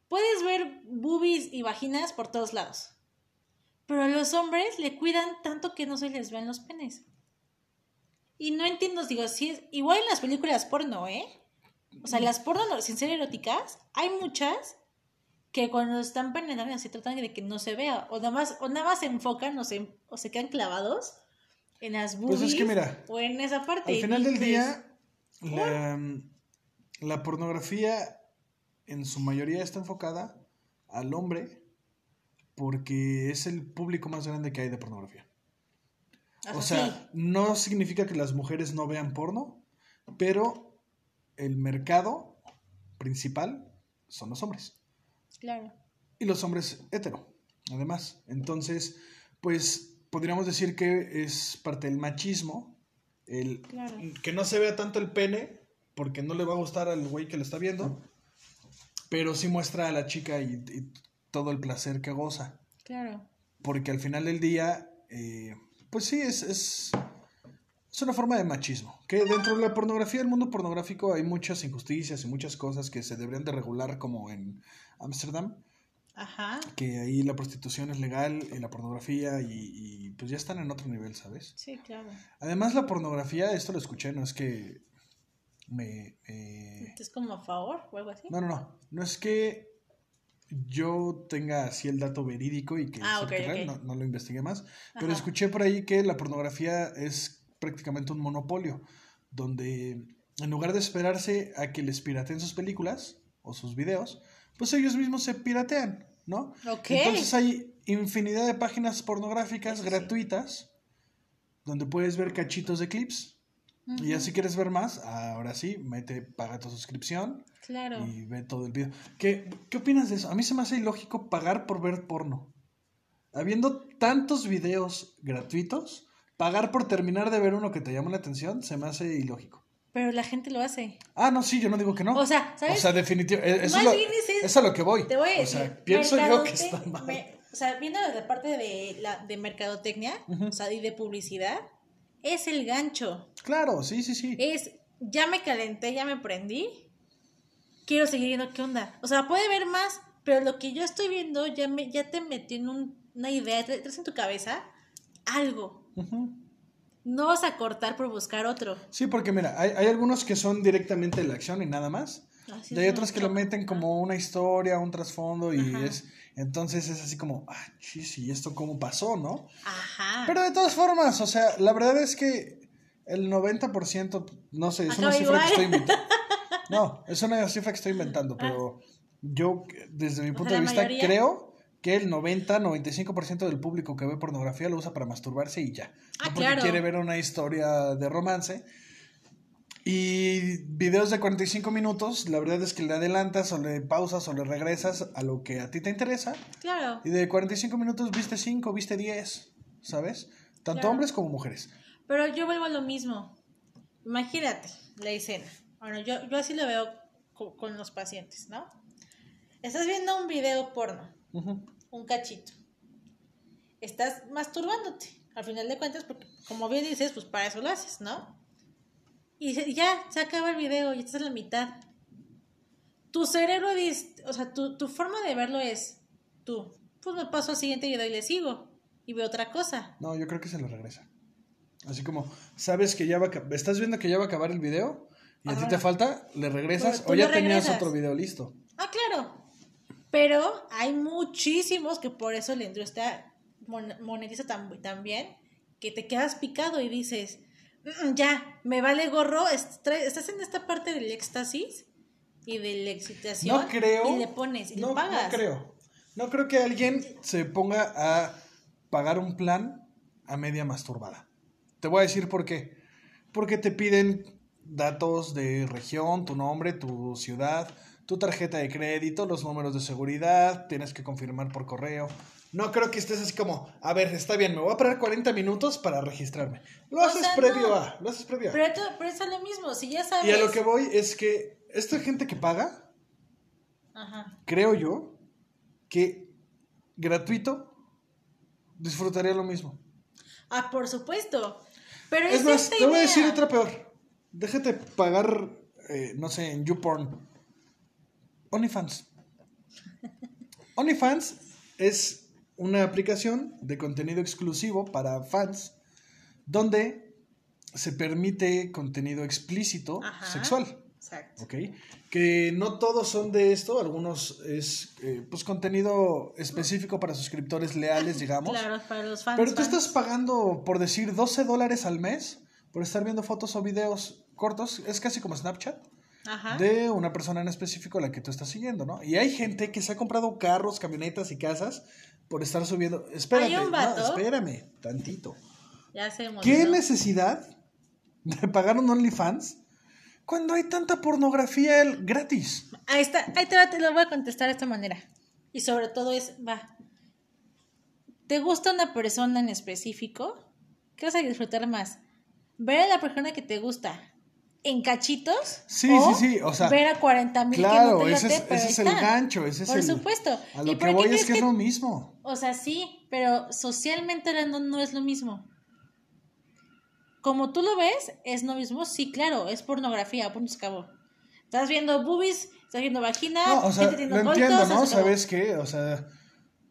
puedes ver boobies y vaginas por todos lados. Pero a los hombres le cuidan tanto que no se les ven los penes. Y no entiendo, digo, si es igual en las películas porno, ¿eh? O sea, las porno sin ser eróticas, hay muchas que cuando están penetrando se tratan de que no se vea. O nada más, o nada más se enfocan o se, o se quedan clavados en las boobies. Pues es que mira, o en esa parte. Al final del día, la, la pornografía en su mayoría está enfocada al hombre porque es el público más grande que hay de pornografía. o sea, no significa que las mujeres no vean porno, pero el mercado principal son los hombres. Claro. Y los hombres hetero, además. Entonces, pues podríamos decir que es parte del machismo, el que no se vea tanto el pene porque no le va a gustar al güey que lo está viendo, pero sí muestra a la chica y, todo el placer que goza. Claro. Porque al final del día, eh, pues sí, es, es, es, una forma de machismo. Que dentro de la pornografía, el mundo pornográfico, hay muchas injusticias y muchas cosas que se deberían de regular, como en Ámsterdam. Ajá. Que ahí la prostitución es legal y la pornografía y, y, pues ya están en otro nivel, ¿sabes? Sí, claro. Además la pornografía, esto lo escuché, no es que me... ¿Es como a favor o algo así? No, no, no. No es que yo tenga así el dato verídico y que ah, No, lo investigué más, pero escuché por ahí que la pornografía es prácticamente un monopolio, donde en lugar de esperarse a que les pirateen sus películas o sus videos, pues ellos mismos se piratean, ¿no? Entonces hay infinidad de páginas pornográficas gratuitas donde puedes ver cachitos de clips y ya si quieres ver más, ahora sí, mete, paga tu suscripción. Claro. Y ve todo el video. ¿Qué, ¿Qué opinas de eso? A mí se me hace ilógico pagar por ver porno. Habiendo tantos videos gratuitos, pagar por terminar de ver uno que te llama la atención se me hace ilógico. Pero la gente lo hace. Ah, no, sí, yo no digo que no. O sea, ¿sabes? O sea, definitivamente. Eso, es lo, es a lo que voy. Te voy. O sea, pienso yo que está mal. o sea, viendo de parte de, la, de mercadotecnia, o sea, y de publicidad, es el gancho. Claro, sí, sí, sí. Es, ya me calenté, ya me prendí, quiero seguir viendo qué onda. O sea, puede ver más, pero lo que yo estoy viendo ya, me, ya te metió en una idea, traes en tu cabeza algo. No vas a cortar por buscar otro. Sí, porque mira, hay, hay algunos que son directamente la acción y nada más. y hay otros que lo meten como una historia, un trasfondo y es entonces es así como, ah, chis, ¿y esto cómo pasó, no? Ajá. Pero de todas formas, o sea, la verdad es que el 90%, no sé, es una cifra que estoy inventando. No, es una cifra que estoy inventando, pero yo, desde mi punto de vista, mayoría. creo que el 90-95% del público que ve pornografía lo usa para masturbarse y ya. Ah, no porque claro. quiere ver una historia de romance. Y videos de 45 minutos, la verdad es que le adelantas o le pausas o le regresas a lo que a ti te interesa. Claro. Y de 45 minutos viste 5, viste 10, ¿sabes? Tanto Claro. hombres como mujeres. Pero yo vuelvo a lo mismo. Imagínate la escena. Bueno, yo, yo así lo veo co- con los pacientes, ¿no? Estás viendo un video porno, un cachito. Estás masturbándote, al final de cuentas, porque como bien dices, pues para eso lo haces, ¿no? Y ya, se acaba el video y estás en la mitad. Tu cerebro, dice, o sea, tu, tu forma de verlo es, tú, pues me paso al siguiente video y le sigo. Y veo otra cosa. No, yo creo que se lo regresa. Así como, sabes que ya va a... Estás viendo que ya va a acabar el video y a ti te falta, le regresas o ya tenías regresas. otro video listo. Ah, claro. Pero hay muchísimos que por eso la industria mon- monetiza tan, tan bien que te quedas picado y dices, "Mm, mm, ya, me vale gorro, estás en esta parte del éxtasis y de la excitación No creo. y le pones y no, le pagas. No creo. No creo que alguien se ponga a pagar un plan a media masturbada. Te voy a decir por qué. Porque te piden datos de región, tu nombre, tu ciudad, tu tarjeta de crédito, los números de seguridad, tienes que confirmar por correo. No creo que estés así como, a ver, está bien, me voy a parar 40 minutos para registrarme. Lo O haces sea, previo no. a, lo haces previo a. Pero, pero es lo mismo, si ya sabes. Y a lo que voy es que esta gente que paga, Ajá. creo yo que gratuito disfrutaría lo mismo. Ah, por supuesto. Pero Es es, más, esta te voy a decir otra peor. Déjate pagar, eh, no sé, en YouPorn. OnlyFans. OnlyFans es una aplicación de contenido exclusivo para fans donde se permite contenido explícito Ajá. sexual. Exacto. ¿ok? Que no todos son de esto, algunos es eh, pues contenido específico para suscriptores leales, digamos. Claro, para los fans. Pero tú fans. estás pagando, por decir, 12 dólares al mes por estar viendo fotos o videos cortos, es casi como Snapchat, Ajá. de una persona en específico a la que tú estás siguiendo, ¿no? Y hay gente que se ha comprado carros, camionetas y casas por estar subiendo... Espérate, Hay un vato- no, espérame, tantito. Ya se emocionó. ¿Qué necesidad de pagar un OnlyFans cuando hay tanta pornografía gratis? Ahí está, ahí te, va, te lo voy a contestar de esta manera. Y sobre todo es, va, ¿te gusta una persona en específico? ¿Qué vas a disfrutar más? ¿Ver a la persona que te gusta en cachitos? Sí, o sí, sí, o sea, Ver a 40 mil Claro, que no te ese es, pero ese ahí es el gancho, ese es Por el... supuesto. A ¿Y lo por que voy es que es lo mismo. O sea, sí, pero socialmente hablando no es lo mismo. Como tú lo ves, es lo mismo, sí, claro, es pornografía, punto se acabó. Estás viendo boobies, estás viendo vagina, No, o sea, gente lo entiendo, ¿no? ¿Sabes qué? O sea,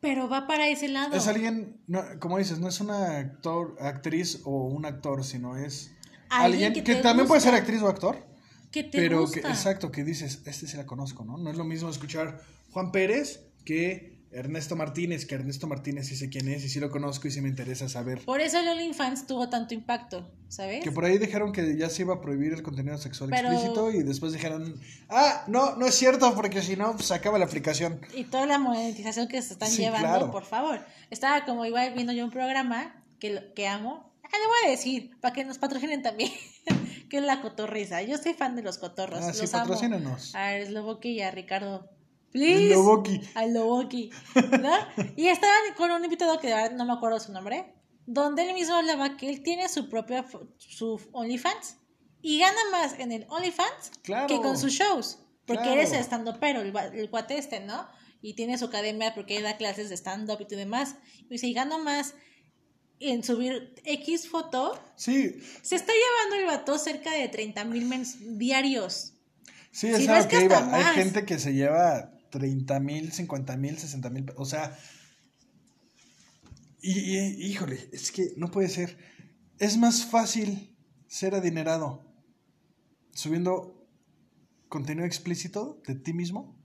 Pero va para ese lado. es alguien, no, como dices, no es una actor, actriz o un actor, sino es Alguien alguien, que que, te también puede ser actriz o actor, que te pero gusta. que, exacto, que dices, este sí la conozco, ¿no? No es lo mismo escuchar Juan Pérez que Ernesto Martínez, que Ernesto Martínez sí sé quién es y sí lo conozco y sí me interesa saber. Por eso el OnlyFans tuvo tanto impacto, ¿sabes? Que por ahí dijeron que ya se iba a prohibir el contenido sexual Pero- explícito y después dijeron, ah, no, no es cierto, porque si no, pues, se acaba la aplicación. Y toda la monetización que se están Sí, llevando, claro. por favor. Estaba como igual viendo yo un programa que, que amo. Ah, le voy a decir, para que nos patrocinen también, que es la cotorriza. Yo soy fan de los cotorros. Ah, sí, los amo. patrocínanos. A Sloboki y a Ricardo. Please. Loboki. Al Loboki. ¿No? y estaba con un invitado que de verdad no me acuerdo su nombre. Donde él mismo hablaba que él tiene su propia su OnlyFans. Y gana más en el OnlyFans Claro. que con sus shows. Porque Claro. él es estando pero el, el cuate este, ¿no? Y tiene su academia porque él da clases de stand-up y todo demás. Y dice, y gano más en subir X foto. Sí, Se está llevando el vato cerca de 30 mil diarios. Sí, Si es no a es que iba. más. Hay gente que se lleva 30 mil, 50 mil, 60 mil. O sea. Y, y- híjole, es que no puede ser. Es más fácil ser adinerado subiendo contenido explícito de ti mismo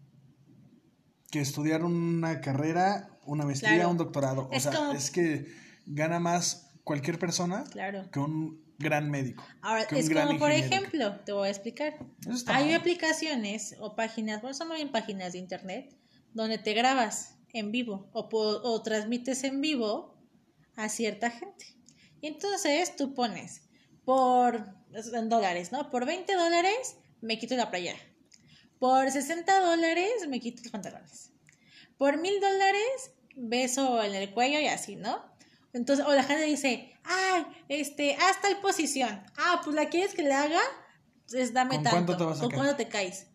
que estudiar una carrera, una maestría, Claro. un doctorado. O Es sea, como- es que gana más cualquier persona Claro. que un gran médico. Ahora, es como por ejemplo, te voy a explicar. Hay mal. aplicaciones o páginas, bueno, son bien páginas de internet, donde te grabas en vivo o, o transmites en vivo a cierta gente. Y entonces tú pones por en dólares, ¿no? Por 20 dólares me quito la playera. Por 60 dólares me quito los pantalones. Por mil dólares beso en el cuello y así, ¿no? Entonces, o la gente dice, ay, este, haz tal posición. Ah, pues la quieres que le haga, pues dame ¿Con tanto. cuánto te vas a ¿Con caer? cuánto te caes?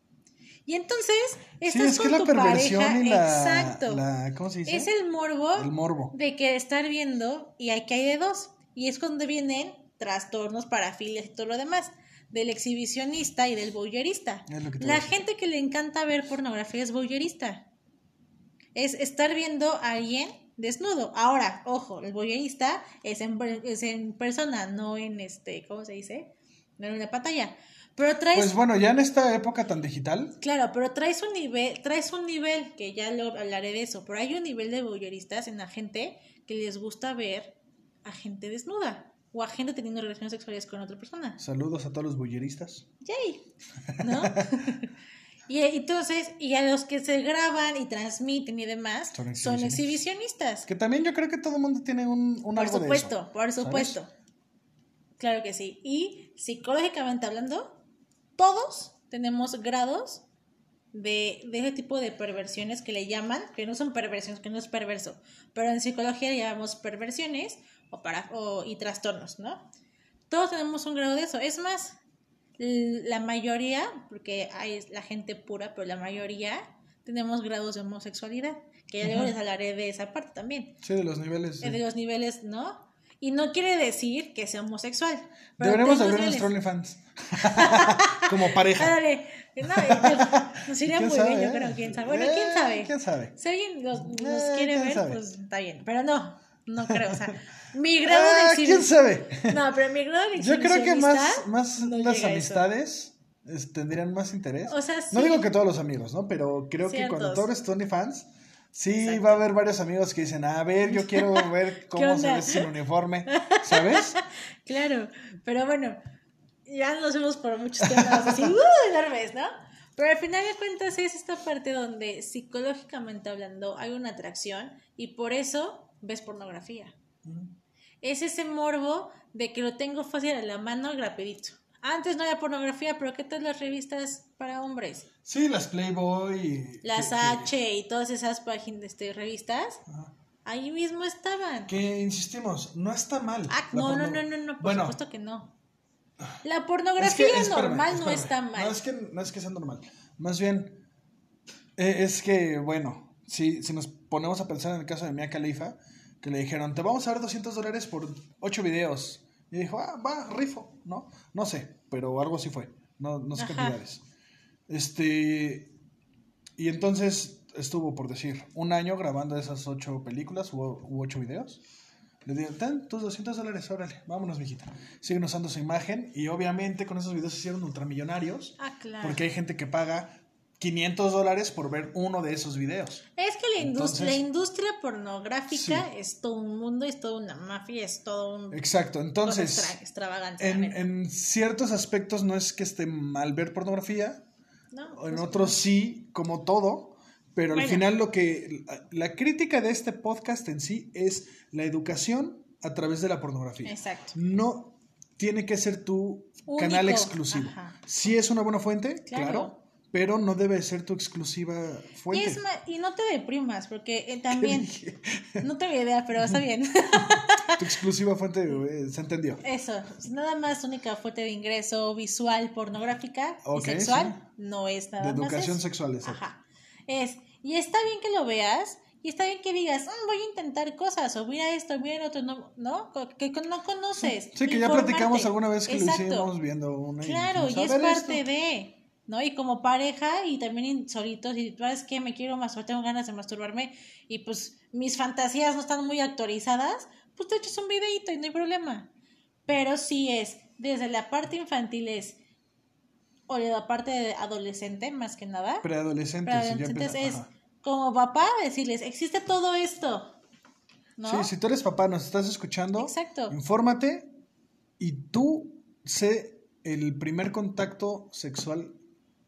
Y entonces, Sí, estás es que con la tu perversión pareja, y la, exacto. la- ¿Cómo se dice? Es el morbo El morbo. de que estar viendo y hay que hay de dos. Y es cuando vienen trastornos, parafilias y todo lo demás. Del exhibicionista y del voyerista. Es lo que te iba a La gente que le encanta ver pornografía es voyerista. Es estar viendo a alguien desnudo. Ahora, ojo, el voyerista es en, per- es en persona, no en este, ¿cómo se dice? No en una pantalla. Pero traes Pues bueno, ya en esta época tan digital, Claro, pero traes un nivel, traes un nivel, que ya lo hablaré de eso, pero hay un nivel de voyeuristas en la gente que les gusta ver a gente desnuda o a gente teniendo relaciones sexuales con otra persona. saludos a todos los bulleristas. ¡Yay! ¿No? y y entonces, y a los que se graban y transmiten y demás, Son son exhibicionistas. Que también yo creo que todo el mundo tiene un, un Por algo de supuesto, eso, por ¿sabes? supuesto. Claro que sí. Y psicológicamente hablando, todos tenemos grados de, de ese tipo de perversiones que le llaman, que no son perversiones, que no es perverso, pero en psicología le llamamos perversiones o para, o- y trastornos, ¿no? Todos tenemos un grado de eso. Es más, la mayoría, porque hay la gente pura, pero la mayoría tenemos grados de homosexualidad, que ya luego les hablaré de esa parte también Sí, de los niveles. sí. de los niveles, ¿no? Y no quiere decir que sea homosexual. tenemos abrir nuestro. OnlyFans. Como pareja. Ándale. No, eh, nos iría ¿Quién muy sabe, bien, yo eh? creo, quién sabe. Bueno, Eh, quién sabe. ¿Quién sabe? Si alguien los, los Eh, quiere ver, sabe. pues está bien. Pero no, no creo. O sea, mi grado Ah, de ¿Quién sabe? No, pero mi grado de Yo creo que más, más no las amistades es- tendrían más interés. O sea, No digo que todos los amigos, ¿no? Pero creo que cuando tú eres Tony fans, sí Exacto. va a haber varios amigos que dicen, a ver, yo quiero ver cómo se ve sin uniforme, ¿sabes? Claro, pero bueno, ya nos vemos por muchos temas así, ¡uh! enormes, ¿no? Pero al final de cuentas es esta parte donde psicológicamente hablando hay una atracción y por eso ves pornografía. Es ese morbo de que lo tengo fácil a la mano y rapidito. Antes no había pornografía, pero ¿qué tal las revistas para hombres? Sí, las Playboy. y- Las que- H y todas esas páginas, este, revistas, Ajá. ahí mismo estaban. Que insistimos, no está mal. Ah, La no, no, porno- no, no, no, por Bueno, supuesto que no. La es pornografía que, espérame, normal no está mal. No es, que, no es que sea normal. Más bien, eh, es que, bueno, si, si nos ponemos a pensar en el caso de Mia Khalifa, que le dijeron, te vamos a dar 200 dólares por 8 videos. Y dijo, ah, va, rifo, ¿no? No sé, pero algo así fue. No, no sé Ajá. cantidades. Este. Y entonces estuvo, por decir, un año grabando esas 8 películas u, u 8 videos. Le dieron, ten tus 200 dólares, órale, vámonos, mijita. Siguen usando su imagen y obviamente con esos videos se hicieron ultramillonarios. Ah, claro. Porque hay gente que paga 500 dólares por ver uno de esos videos. Es que la, industria, Entonces- la industria pornográfica Sí. es todo un mundo, es toda una mafia, es todo un Exacto, entonces, extra- extravagante. en, ciertos aspectos no es que esté mal ver pornografía, ¿No? en Pues, otros sí, como todo, pero al final lo que la, la crítica de este podcast en sí es la educación a través de la pornografía. Exacto. No tiene que ser tu Único. canal exclusivo. Sí es una buena fuente, Claro. claro, pero no debe ser tu exclusiva Y, fuente. es ma- y no te deprimas, porque eh, también, no tengo idea, pero está bien. Tu exclusiva fuente eh, se entendió. Eso, nada más única fuente de ingreso visual pornográfica Ok, y sexual, no es nada De más educación eso. sexual, exacto. Ajá. Es, y está bien que lo veas, y está bien que digas, "Mm, voy a intentar cosas, o mira esto, mira el otro, no, ¿no? Que, no conoces. Sí, que ya platicamos alguna vez que Exacto. lo hicimos viendo una Claro, y dijimos, es "A ver parte esto". de, ¿no? Y como pareja y también solitos, y sabes que me quiero masturbar, tengo ganas de masturbarme y pues mis fantasías no están muy actualizadas, pues te echas un videito y no hay problema. Pero sí es, desde la parte infantil es, o de la parte de adolescente más que nada, Preadolescentes. para y ya adolescentes empieza- es ajá. como papá decirles, existe todo esto. ¿no? Sí, si tú eres papá, nos estás escuchando, Exacto. infórmate y tú sé el primer contacto sexual.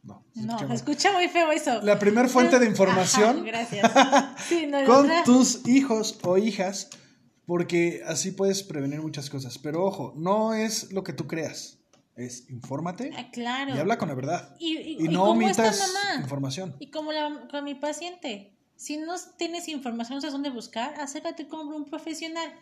No, se No, escucha muy feo eso. La primer fuente de Ajá, información gracias. Sí, no, con otra- tus hijos o hijas, porque así puedes prevenir muchas cosas. Pero ojo, no es lo que tú creas, es infórmate Ah, claro. y habla con la verdad. Y, y- Y y no omitas mamá. información. Y como la, con mi paciente, si no tienes información, no sabes dónde buscar, acércate con un profesional.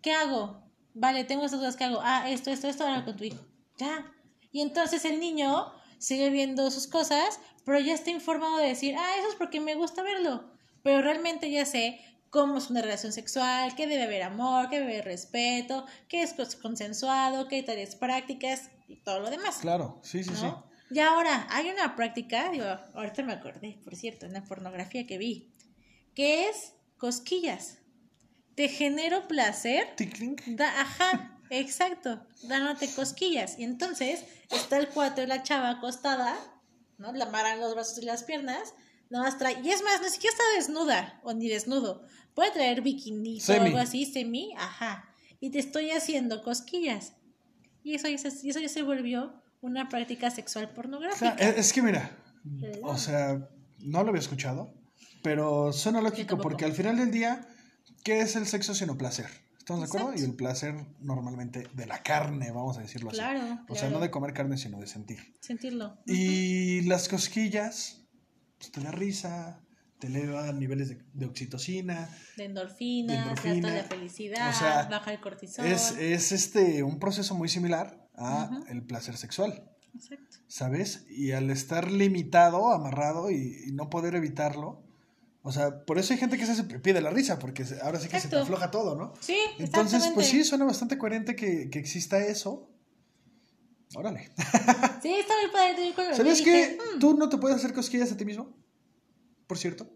¿Qué hago? Vale, tengo estas dudas, ¿qué hago? Ah, esto, esto, esto, habla con tu hijo. Ya. Y entonces el niño sigue viendo sus cosas, pero ya está informado de decir, ah, eso es porque me gusta verlo. Pero realmente ya sé cómo es una relación sexual, que debe haber amor, que debe haber respeto, que es cons- consensuado, que hay tareas prácticas y todo lo demás. Claro, sí, sí, sí. Y ahora, hay una práctica, digo, ahorita me acordé, por cierto, en la pornografía que vi, que es cosquillas. Te genero placer, Tickling. da, ajá, exacto, dándote cosquillas. Y entonces está el cuatro de la chava acostada, ¿no? La amarran los brazos y las piernas, nada más trae, y es más, ni siquiera está desnuda, o ni desnudo, puede traer bikini o algo así, semi, ajá, y te estoy haciendo cosquillas. Y eso ya se, y eso ya se volvió una práctica sexual O sea, pornográfica. es, que mira, o sea, no lo había escuchado, pero suena lógico porque al final del día, ¿qué es el sexo sino placer? ¿Estamos de acuerdo? Exacto. Y el placer normalmente de la carne, vamos a decirlo así. Claro, O sea, no de comer carne, sino de sentir. Sentirlo. Y las cosquillas, pues te da risa, te eleva niveles de, de oxitocina. De endorfina, De endorfina. de felicidad, O sea, baja el cortisol. Es, es este, un proceso muy similar a el placer sexual. Exacto. ¿sabes? Y al estar limitado, amarrado y, y no poder evitarlo, o sea, por eso hay gente que se hace pipí de la risa, porque ahora sí que se te afloja todo, ¿no? Sí, Entonces, pues sí, suena bastante coherente que, que exista eso. Órale. Sí, está muy padre. cuando ¿Sabes qué? dije, "Mm, ¿Tú no te puedes hacer cosquillas a ti mismo? Por cierto.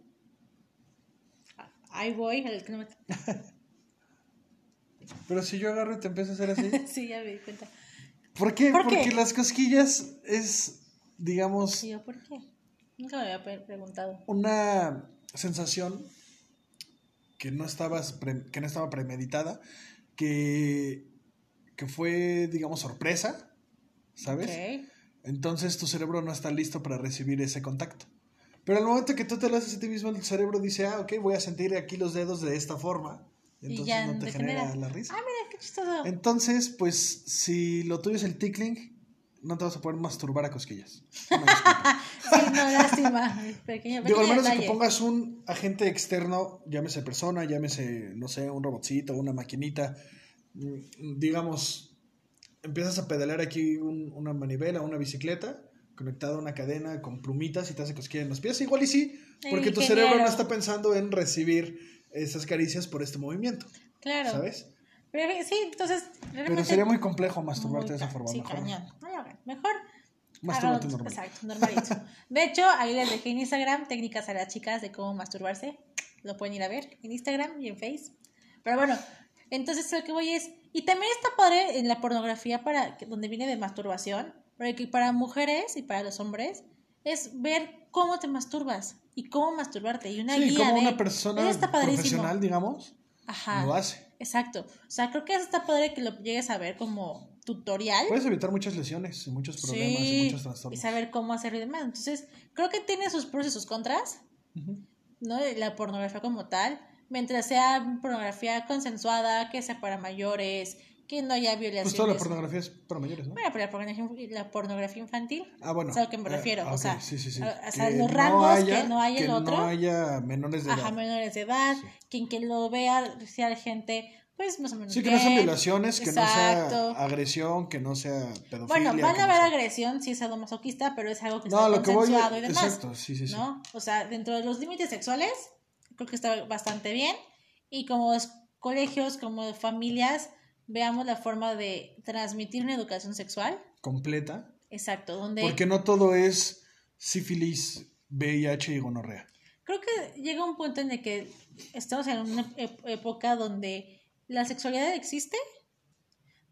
Ahí voy al kilómetro. Pero si yo agarro y te empiezo a hacer así. sí, ya me di cuenta. ¿Por qué? ¿Por qué? Porque las cosquillas es, digamos, Y yo, ¿por qué? Nunca me había pre- preguntado. una sensación que no, estabas pre- que no estaba premeditada, que, que fue, digamos, sorpresa, ¿sabes? Entonces tu cerebro no está listo para recibir ese contacto. Pero al momento que tú te lo haces a ti mismo, el cerebro dice, ah, ok, voy a sentir aquí los dedos de esta forma. Y Y entonces ya no te, te genera, genera. la risa. Ah, mira, qué chistoso. Entonces, pues, si lo tuyo es el tickling, no te vas a poder masturbar a cosquillas. Disculpa. Sí, no, lástima. Pequeño, Digo, al menos de detalle. que pongas un agente externo, llámese persona, llámese, no sé, un robotcito, una maquinita, mm, digamos, empiezas a pedalear aquí un- una manivela, una bicicleta, conectada a una cadena con plumitas y te hace cosquillas en los pies, igual y sí, porque tu cerebro no está pensando en recibir esas caricias por este movimiento, Claro. ¿sabes? Pero sí, entonces. Pero sería muy complejo masturbarte Muy de esa forma. Sí, mejor cañón. No lo hagan. Mejor. Háganlo- normal. Exacto, normalito. De hecho, ahí les dejé en Instagram técnicas a las chicas de cómo masturbarse. Lo pueden ir a ver en Instagram y en Face. Pero bueno, entonces lo que voy es. Y también está padre en la pornografía para donde viene de masturbación. Porque para mujeres y para los hombres es ver cómo te masturbas y cómo masturbarte. Y una Sí, guía como de- una persona profesional, digamos, Ajá. lo hace. Exacto. O sea, creo que eso está padre que lo llegues a ver como tutorial. Puedes evitar muchas lesiones y muchos problemas y muchos y trastornos. saber cómo hacerlo y demás. Entonces, creo que tiene sus pros y sus contras, Ujú. ¿no? La pornografía como tal, mientras sea pornografía consensuada, que sea para mayores, que no haya violaciones. Pues toda la pornografía es para mayores, ¿no? Bueno, pero la pornografía, la pornografía infantil, Ah, bueno. es a lo que me eh, refiero, ah, o ok, sea, sí, sí, sí. a- o sea, Que los rangos, que no haya que el otro. no haya menores de edad. ajá, menores de edad, Sí. quien que lo vea sea gente, pues más o menos Sí, que no sean violaciones, que Exacto. no sea agresión, que no sea pedofilia. Bueno, van que a no haber sea- agresión si es masoquista, pero es algo que No, está lo que voy consensuado y demás. Exacto, sí, sí, sí. ¿no? O sea, dentro de los límites sexuales, creo que está bastante bien. Y como colegios, como familias, veamos la forma de transmitir una educación sexual. Completa. Exacto, donde Porque no todo es sífilis, VIH y gonorrea. creo que llega un punto en el que estamos en una época donde la sexualidad existe,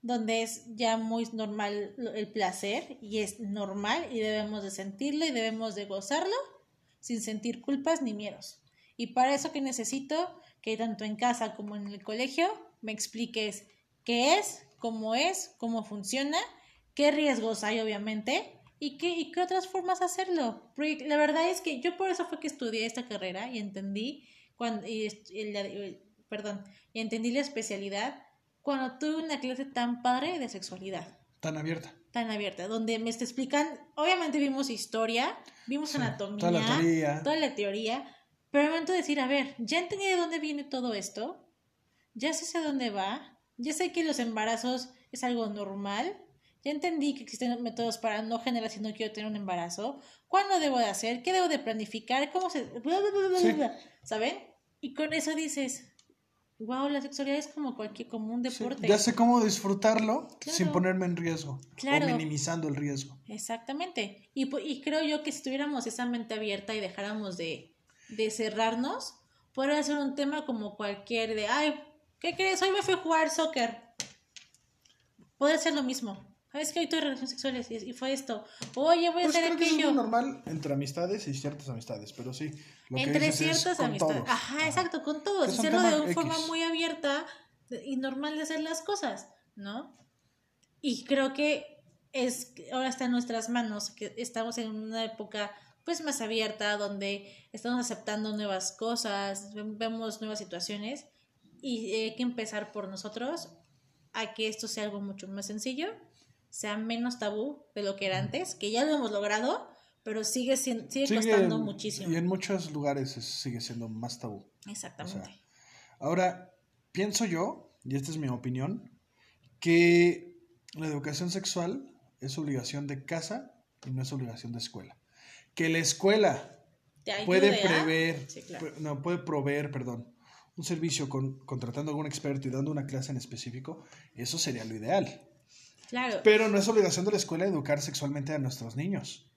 donde es ya muy normal el placer y es normal y debemos de sentirlo y debemos de gozarlo sin sentir culpas ni miedos. Y para eso que necesito que tanto en casa como en el colegio me expliques qué es, cómo es, cómo funciona, qué riesgos hay obviamente y qué, y qué otras formas hacerlo. la verdad es que yo por eso fue que estudié esta carrera y entendí cuando, y, perdón, y entendí la especialidad cuando tuve una clase tan padre de sexualidad. Tan abierta. Tan abierta, donde me explican, obviamente vimos historia, vimos anatomía, toda la teoría, toda la teoría pero el momento de decir, a ver, ya entendí de dónde viene todo esto, ya sé hacia dónde va, ya sé que los embarazos es algo normal, ya entendí que existen métodos para no generar si no quiero tener un embarazo, cuándo debo de hacer, qué debo de planificar, cómo se... ¿Saben? Y con eso dices, wow, la sexualidad es como cualquier, como un deporte. ya sé cómo disfrutarlo sin ponerme en riesgo o minimizando el riesgo. Exactamente. Y, y creo yo que si tuviéramos esa mente abierta y dejáramos de de cerrarnos, puede ser un tema como cualquier de, ay, ¿qué crees? Hoy me fui a jugar soccer. Puede ser lo mismo. ¿Sabes que hoy tuve relaciones sexuales y, fue esto? Oye, voy a pues hacer aquello. Que es normal entre amistades y ciertas amistades, pero sí. entre ciertas amistades. Ajá, exacto, con todos. Hacerlo de una forma muy abierta y normal de hacer las cosas, ¿no? Y creo que es ahora está en nuestras manos, que estamos en una época pues más abierta, donde estamos aceptando nuevas cosas, vemos nuevas situaciones y hay que empezar por nosotros a que esto sea algo mucho más sencillo, sea menos tabú de lo que era antes, que ya lo hemos logrado, pero sigue, sigue, costando muchísimo. Y en muchos lugares sigue siendo más tabú. Exactamente. ahora, pienso yo, y esta es mi opinión, que la educación sexual es obligación de casa y no es obligación de escuela que la escuela puede prever, no, puede proveer, perdón, un servicio con, contratando a algún experto y dando una clase en específico, eso sería lo ideal. Claro. Pero no es obligación de la escuela educar sexualmente a nuestros niños.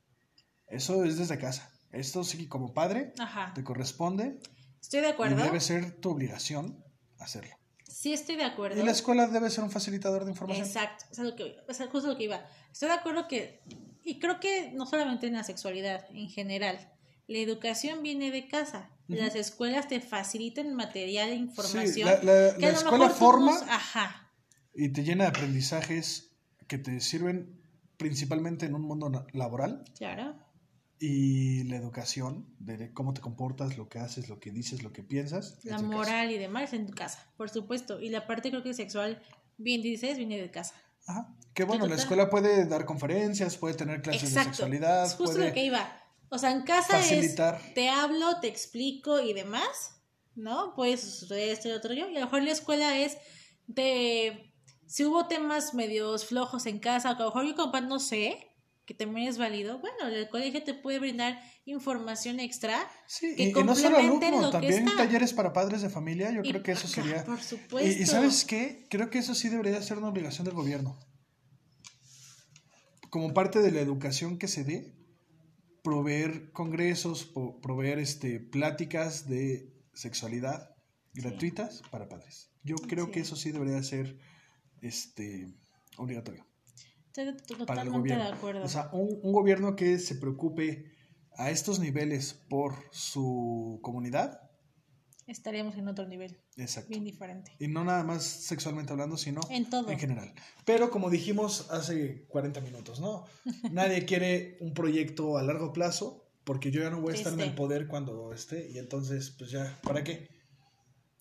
Eso es desde casa. Esto sí, como padre, te corresponde. Estoy de acuerdo. Y debe ser tu obligación hacerlo. Sí, estoy de acuerdo. Y la escuela debe ser un facilitador de información. Exacto, lo que, es justo lo que iba. Estoy de acuerdo que y creo que no solamente en la sexualidad, en general, la educación viene de casa. Las escuelas te facilitan material e información. la, escuela forma ajá. y te llena de aprendizajes que te sirven principalmente en un mundo laboral. Claro. Y la educación, de cómo te comportas, lo que haces, lo que dices, lo que piensas. La moral y demás en tu casa, por supuesto. Y la parte creo que sexual, bien dices, viene de casa. Ajá. Que bueno, la escuela puede dar conferencias, puede tener clases de sexualidad. Es justo lo que iba. O sea, en casa es te hablo, te explico y demás, ¿no? Pues esto y otro yo. Y a lo mejor la escuela es de si hubo temas medios flojos en casa, a lo mejor yo como no sé, que también es válido, bueno, el colegio te puede brindar información extra. Sí, que y, no solo alumno, también talleres para padres de familia, yo creo que eso sería... Por supuesto. Y, sabes qué, creo que eso sí debería ser una obligación del gobierno. Como parte de la educación que se dé, proveer congresos, proveer este, pláticas de sexualidad gratuitas para padres. Yo creo que eso sí debería ser este, obligatorio. Estoy totalmente de acuerdo. O sea, un, un, gobierno que se preocupe a estos niveles por su comunidad. Estaríamos en otro nivel. Exacto. Bien diferente. Y no nada más sexualmente hablando, sino en, todo. en general. Pero como dijimos hace 40 minutos, ¿no? Nadie quiere un proyecto a largo plazo porque yo ya no voy a estar en el poder cuando esté y entonces, pues ya, ¿para qué?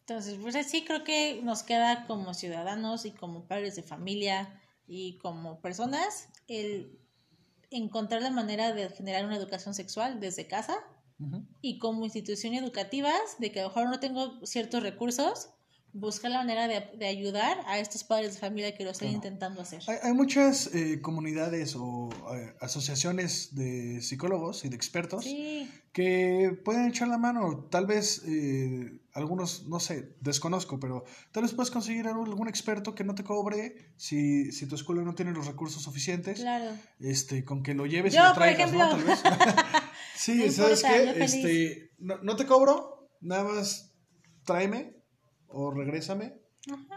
Entonces, pues así creo que nos queda como ciudadanos y como padres de familia y como personas el encontrar la manera de generar una educación sexual desde casa y como institución educativas de que a lo mejor no tengo ciertos recursos buscar la manera de, ayudar a estos padres de familia que lo están intentando hacer. Hay, muchas eh, comunidades o eh, asociaciones de psicólogos y de expertos que pueden echar la mano. Tal vez eh, algunos, no sé, desconozco, pero tal vez puedes conseguir algún experto que no te cobre si, si tu escuela no tiene los recursos suficientes. Claro. Este, con que lo lleves y lo traigas, ¿no? Tal vez. sí, ¿sabes qué? Este, no, no te cobro, nada más tráeme o regrésame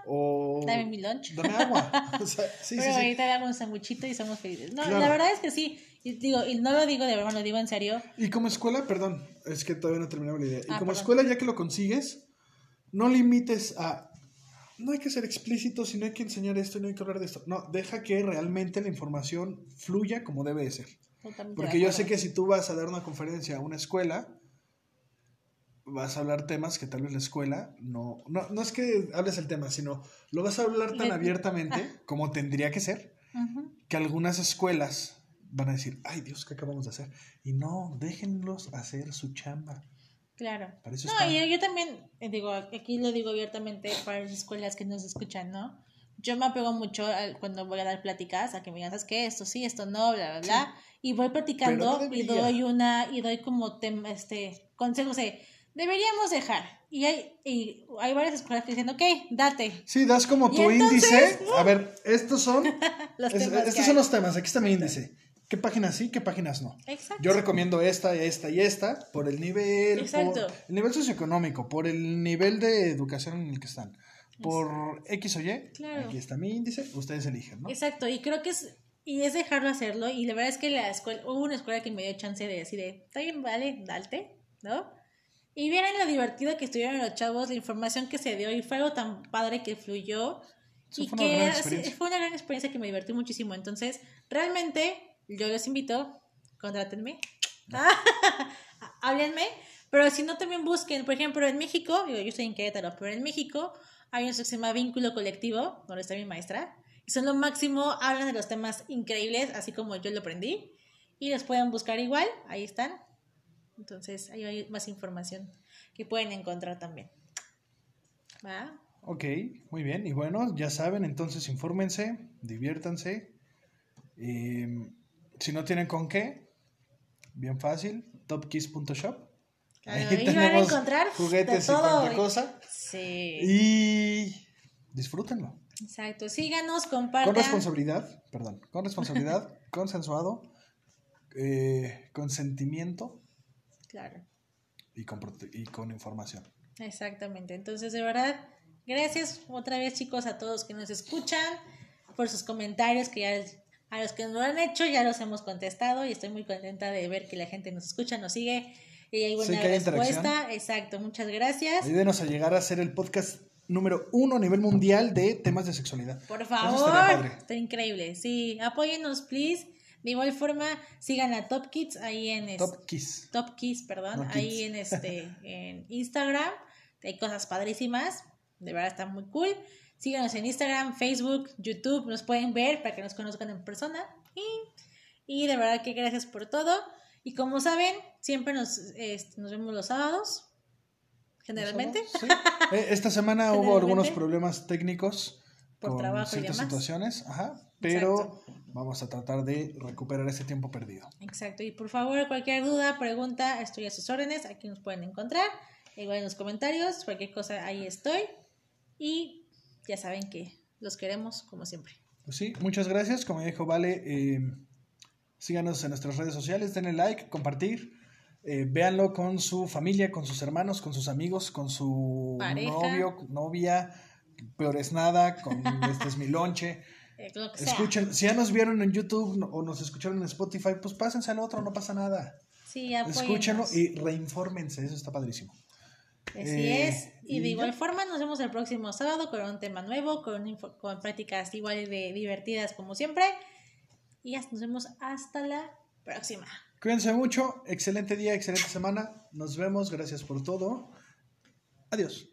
O Dame mi lunch. Dame agua. O sea, sí, Pero sí, sí. ahorita damos un sanguchito y somos felices. No, Claro. la verdad es que sí. Y digo, y no lo digo de verdad, lo digo en serio. Y como escuela, perdón, es que todavía no terminaba la idea. Y Ah, como perdón. escuela, ya que lo consigues, no limites a. No hay que ser explícito, si no hay que enseñar esto y no hay que hablar de esto. No, deja que realmente la información fluya como debe de ser. Totalmente Porque yo sé que si tú vas a dar una conferencia a una escuela, vas a hablar temas que tal vez la escuela no. No, no es que hables el tema, sino lo vas a hablar tan abiertamente como tendría que ser, que algunas escuelas van a decir, ay Dios, ¿qué acabamos de hacer? Y no, déjenlos hacer su chamba. Claro. Para eso No, y yo también, eh, digo, aquí lo digo abiertamente para las escuelas que nos escuchan, ¿no? Yo me apego mucho al- cuando voy a dar pláticas a que me digan, ¿sabes qué? Esto sí, esto no, bla, bla, bla. Y voy platicando no y doy una, y doy como tema, este, consejos de, deberíamos dejar. Y hay, y hay varias escuelas que dicen, ok, date. Sí, das como tu entonces, índice. A ver, estos son. Los es- temas estos hay. son los temas. Aquí está mi índice. ¿Qué páginas sí, qué páginas no? Exacto. Yo recomiendo esta, esta y esta por el nivel, por el nivel socioeconómico, por el nivel de educación en el que están, por X o Y. Claro. Aquí está mi índice, ustedes eligen, ¿no? Exacto, y creo que es, y es dejarlo hacerlo, y la verdad es que la escuela, hubo una escuela que me dio chance de decir, de, está bien, vale, date, ¿no? Y vieran lo divertido que estuvieron los chavos, la información que se dio, y fue algo tan padre que fluyó, Sí, y fue una que experiencia. fue una gran experiencia que me divertí muchísimo, entonces, realmente, yo los invito, contrátenme, háblenme, pero si no también busquen, por ejemplo, en México, digo, yo estoy en Querétaro, pero en México hay un que se llama Vínculo Colectivo, donde está mi maestra, y son lo máximo, hablan de los temas increíbles, así como yo lo aprendí, y los pueden buscar igual, ahí están. Entonces, ahí hay más información que pueden encontrar también. ¿Va? Ok, muy bien. Y bueno, ya saben, entonces infórmense, diviértanse. Eh, si no tienen con qué, bien fácil, topkiss.shop. Claro, ahí van a encontrar juguetes de y cuanta cosa. Sí. Y disfrútenlo. Exacto. Síganos, Con compartan. responsabilidad, perdón, con responsabilidad, consensuado, eh, consentimiento Claro. y con, y con información. Exactamente. Entonces, de verdad, gracias otra vez, chicos, a todos que nos escuchan, por sus comentarios, que ya a los que no lo han hecho ya los hemos contestado y estoy muy contenta de ver que la gente nos escucha, nos sigue y hay buena hay respuesta. Exacto, muchas gracias. Ayúdenos a llegar a ser el podcast número uno a nivel mundial de temas de sexualidad. Por favor, está increíble. Sí, apóyennos, please. De igual forma, sigan a Top Kids ahí en es- Top Kiss. Top Kiss, perdón, No, ahí Kids. en este en Instagram. Hay cosas padrísimas, de verdad está muy cool. Síganos en Instagram, Facebook, YouTube, nos pueden ver para que nos conozcan en persona. Y, y de verdad que gracias por todo. Y como saben, siempre nos, este, nos vemos los sábados, generalmente. Sí. Eh, Esta semana hubo algunos problemas técnicos Por con trabajo y ciertas demás. situaciones, ajá, pero vamos a tratar de recuperar ese tiempo perdido. Exacto. Y por favor, cualquier duda, pregunta, estoy a sus órdenes. Aquí nos pueden encontrar. Igual en los comentarios, cualquier cosa, ahí estoy. Y ya saben que los queremos como siempre. Pues sí, muchas gracias. Como dijo Vale, eh, síganos en nuestras redes sociales, denle like, compartir. eh, véanlo con su familia, con sus hermanos, con sus amigos, con su Pareja. novio, novia, peor es nada, con este es mi lonche. Eh. Escuchen, si ya nos vieron en YouTube o nos escucharon en Spotify, pues pásense al otro, no pasa nada. Sí. Escúchenlo y reinfórmense, eso está padrísimo. Así Eh, es. Y de ya. igual forma, nos vemos el próximo sábado con un tema nuevo, con, con prácticas igual de divertidas como siempre. Y nos vemos hasta la próxima. Cuídense mucho, excelente día, excelente semana. Nos vemos, gracias por todo. Adiós.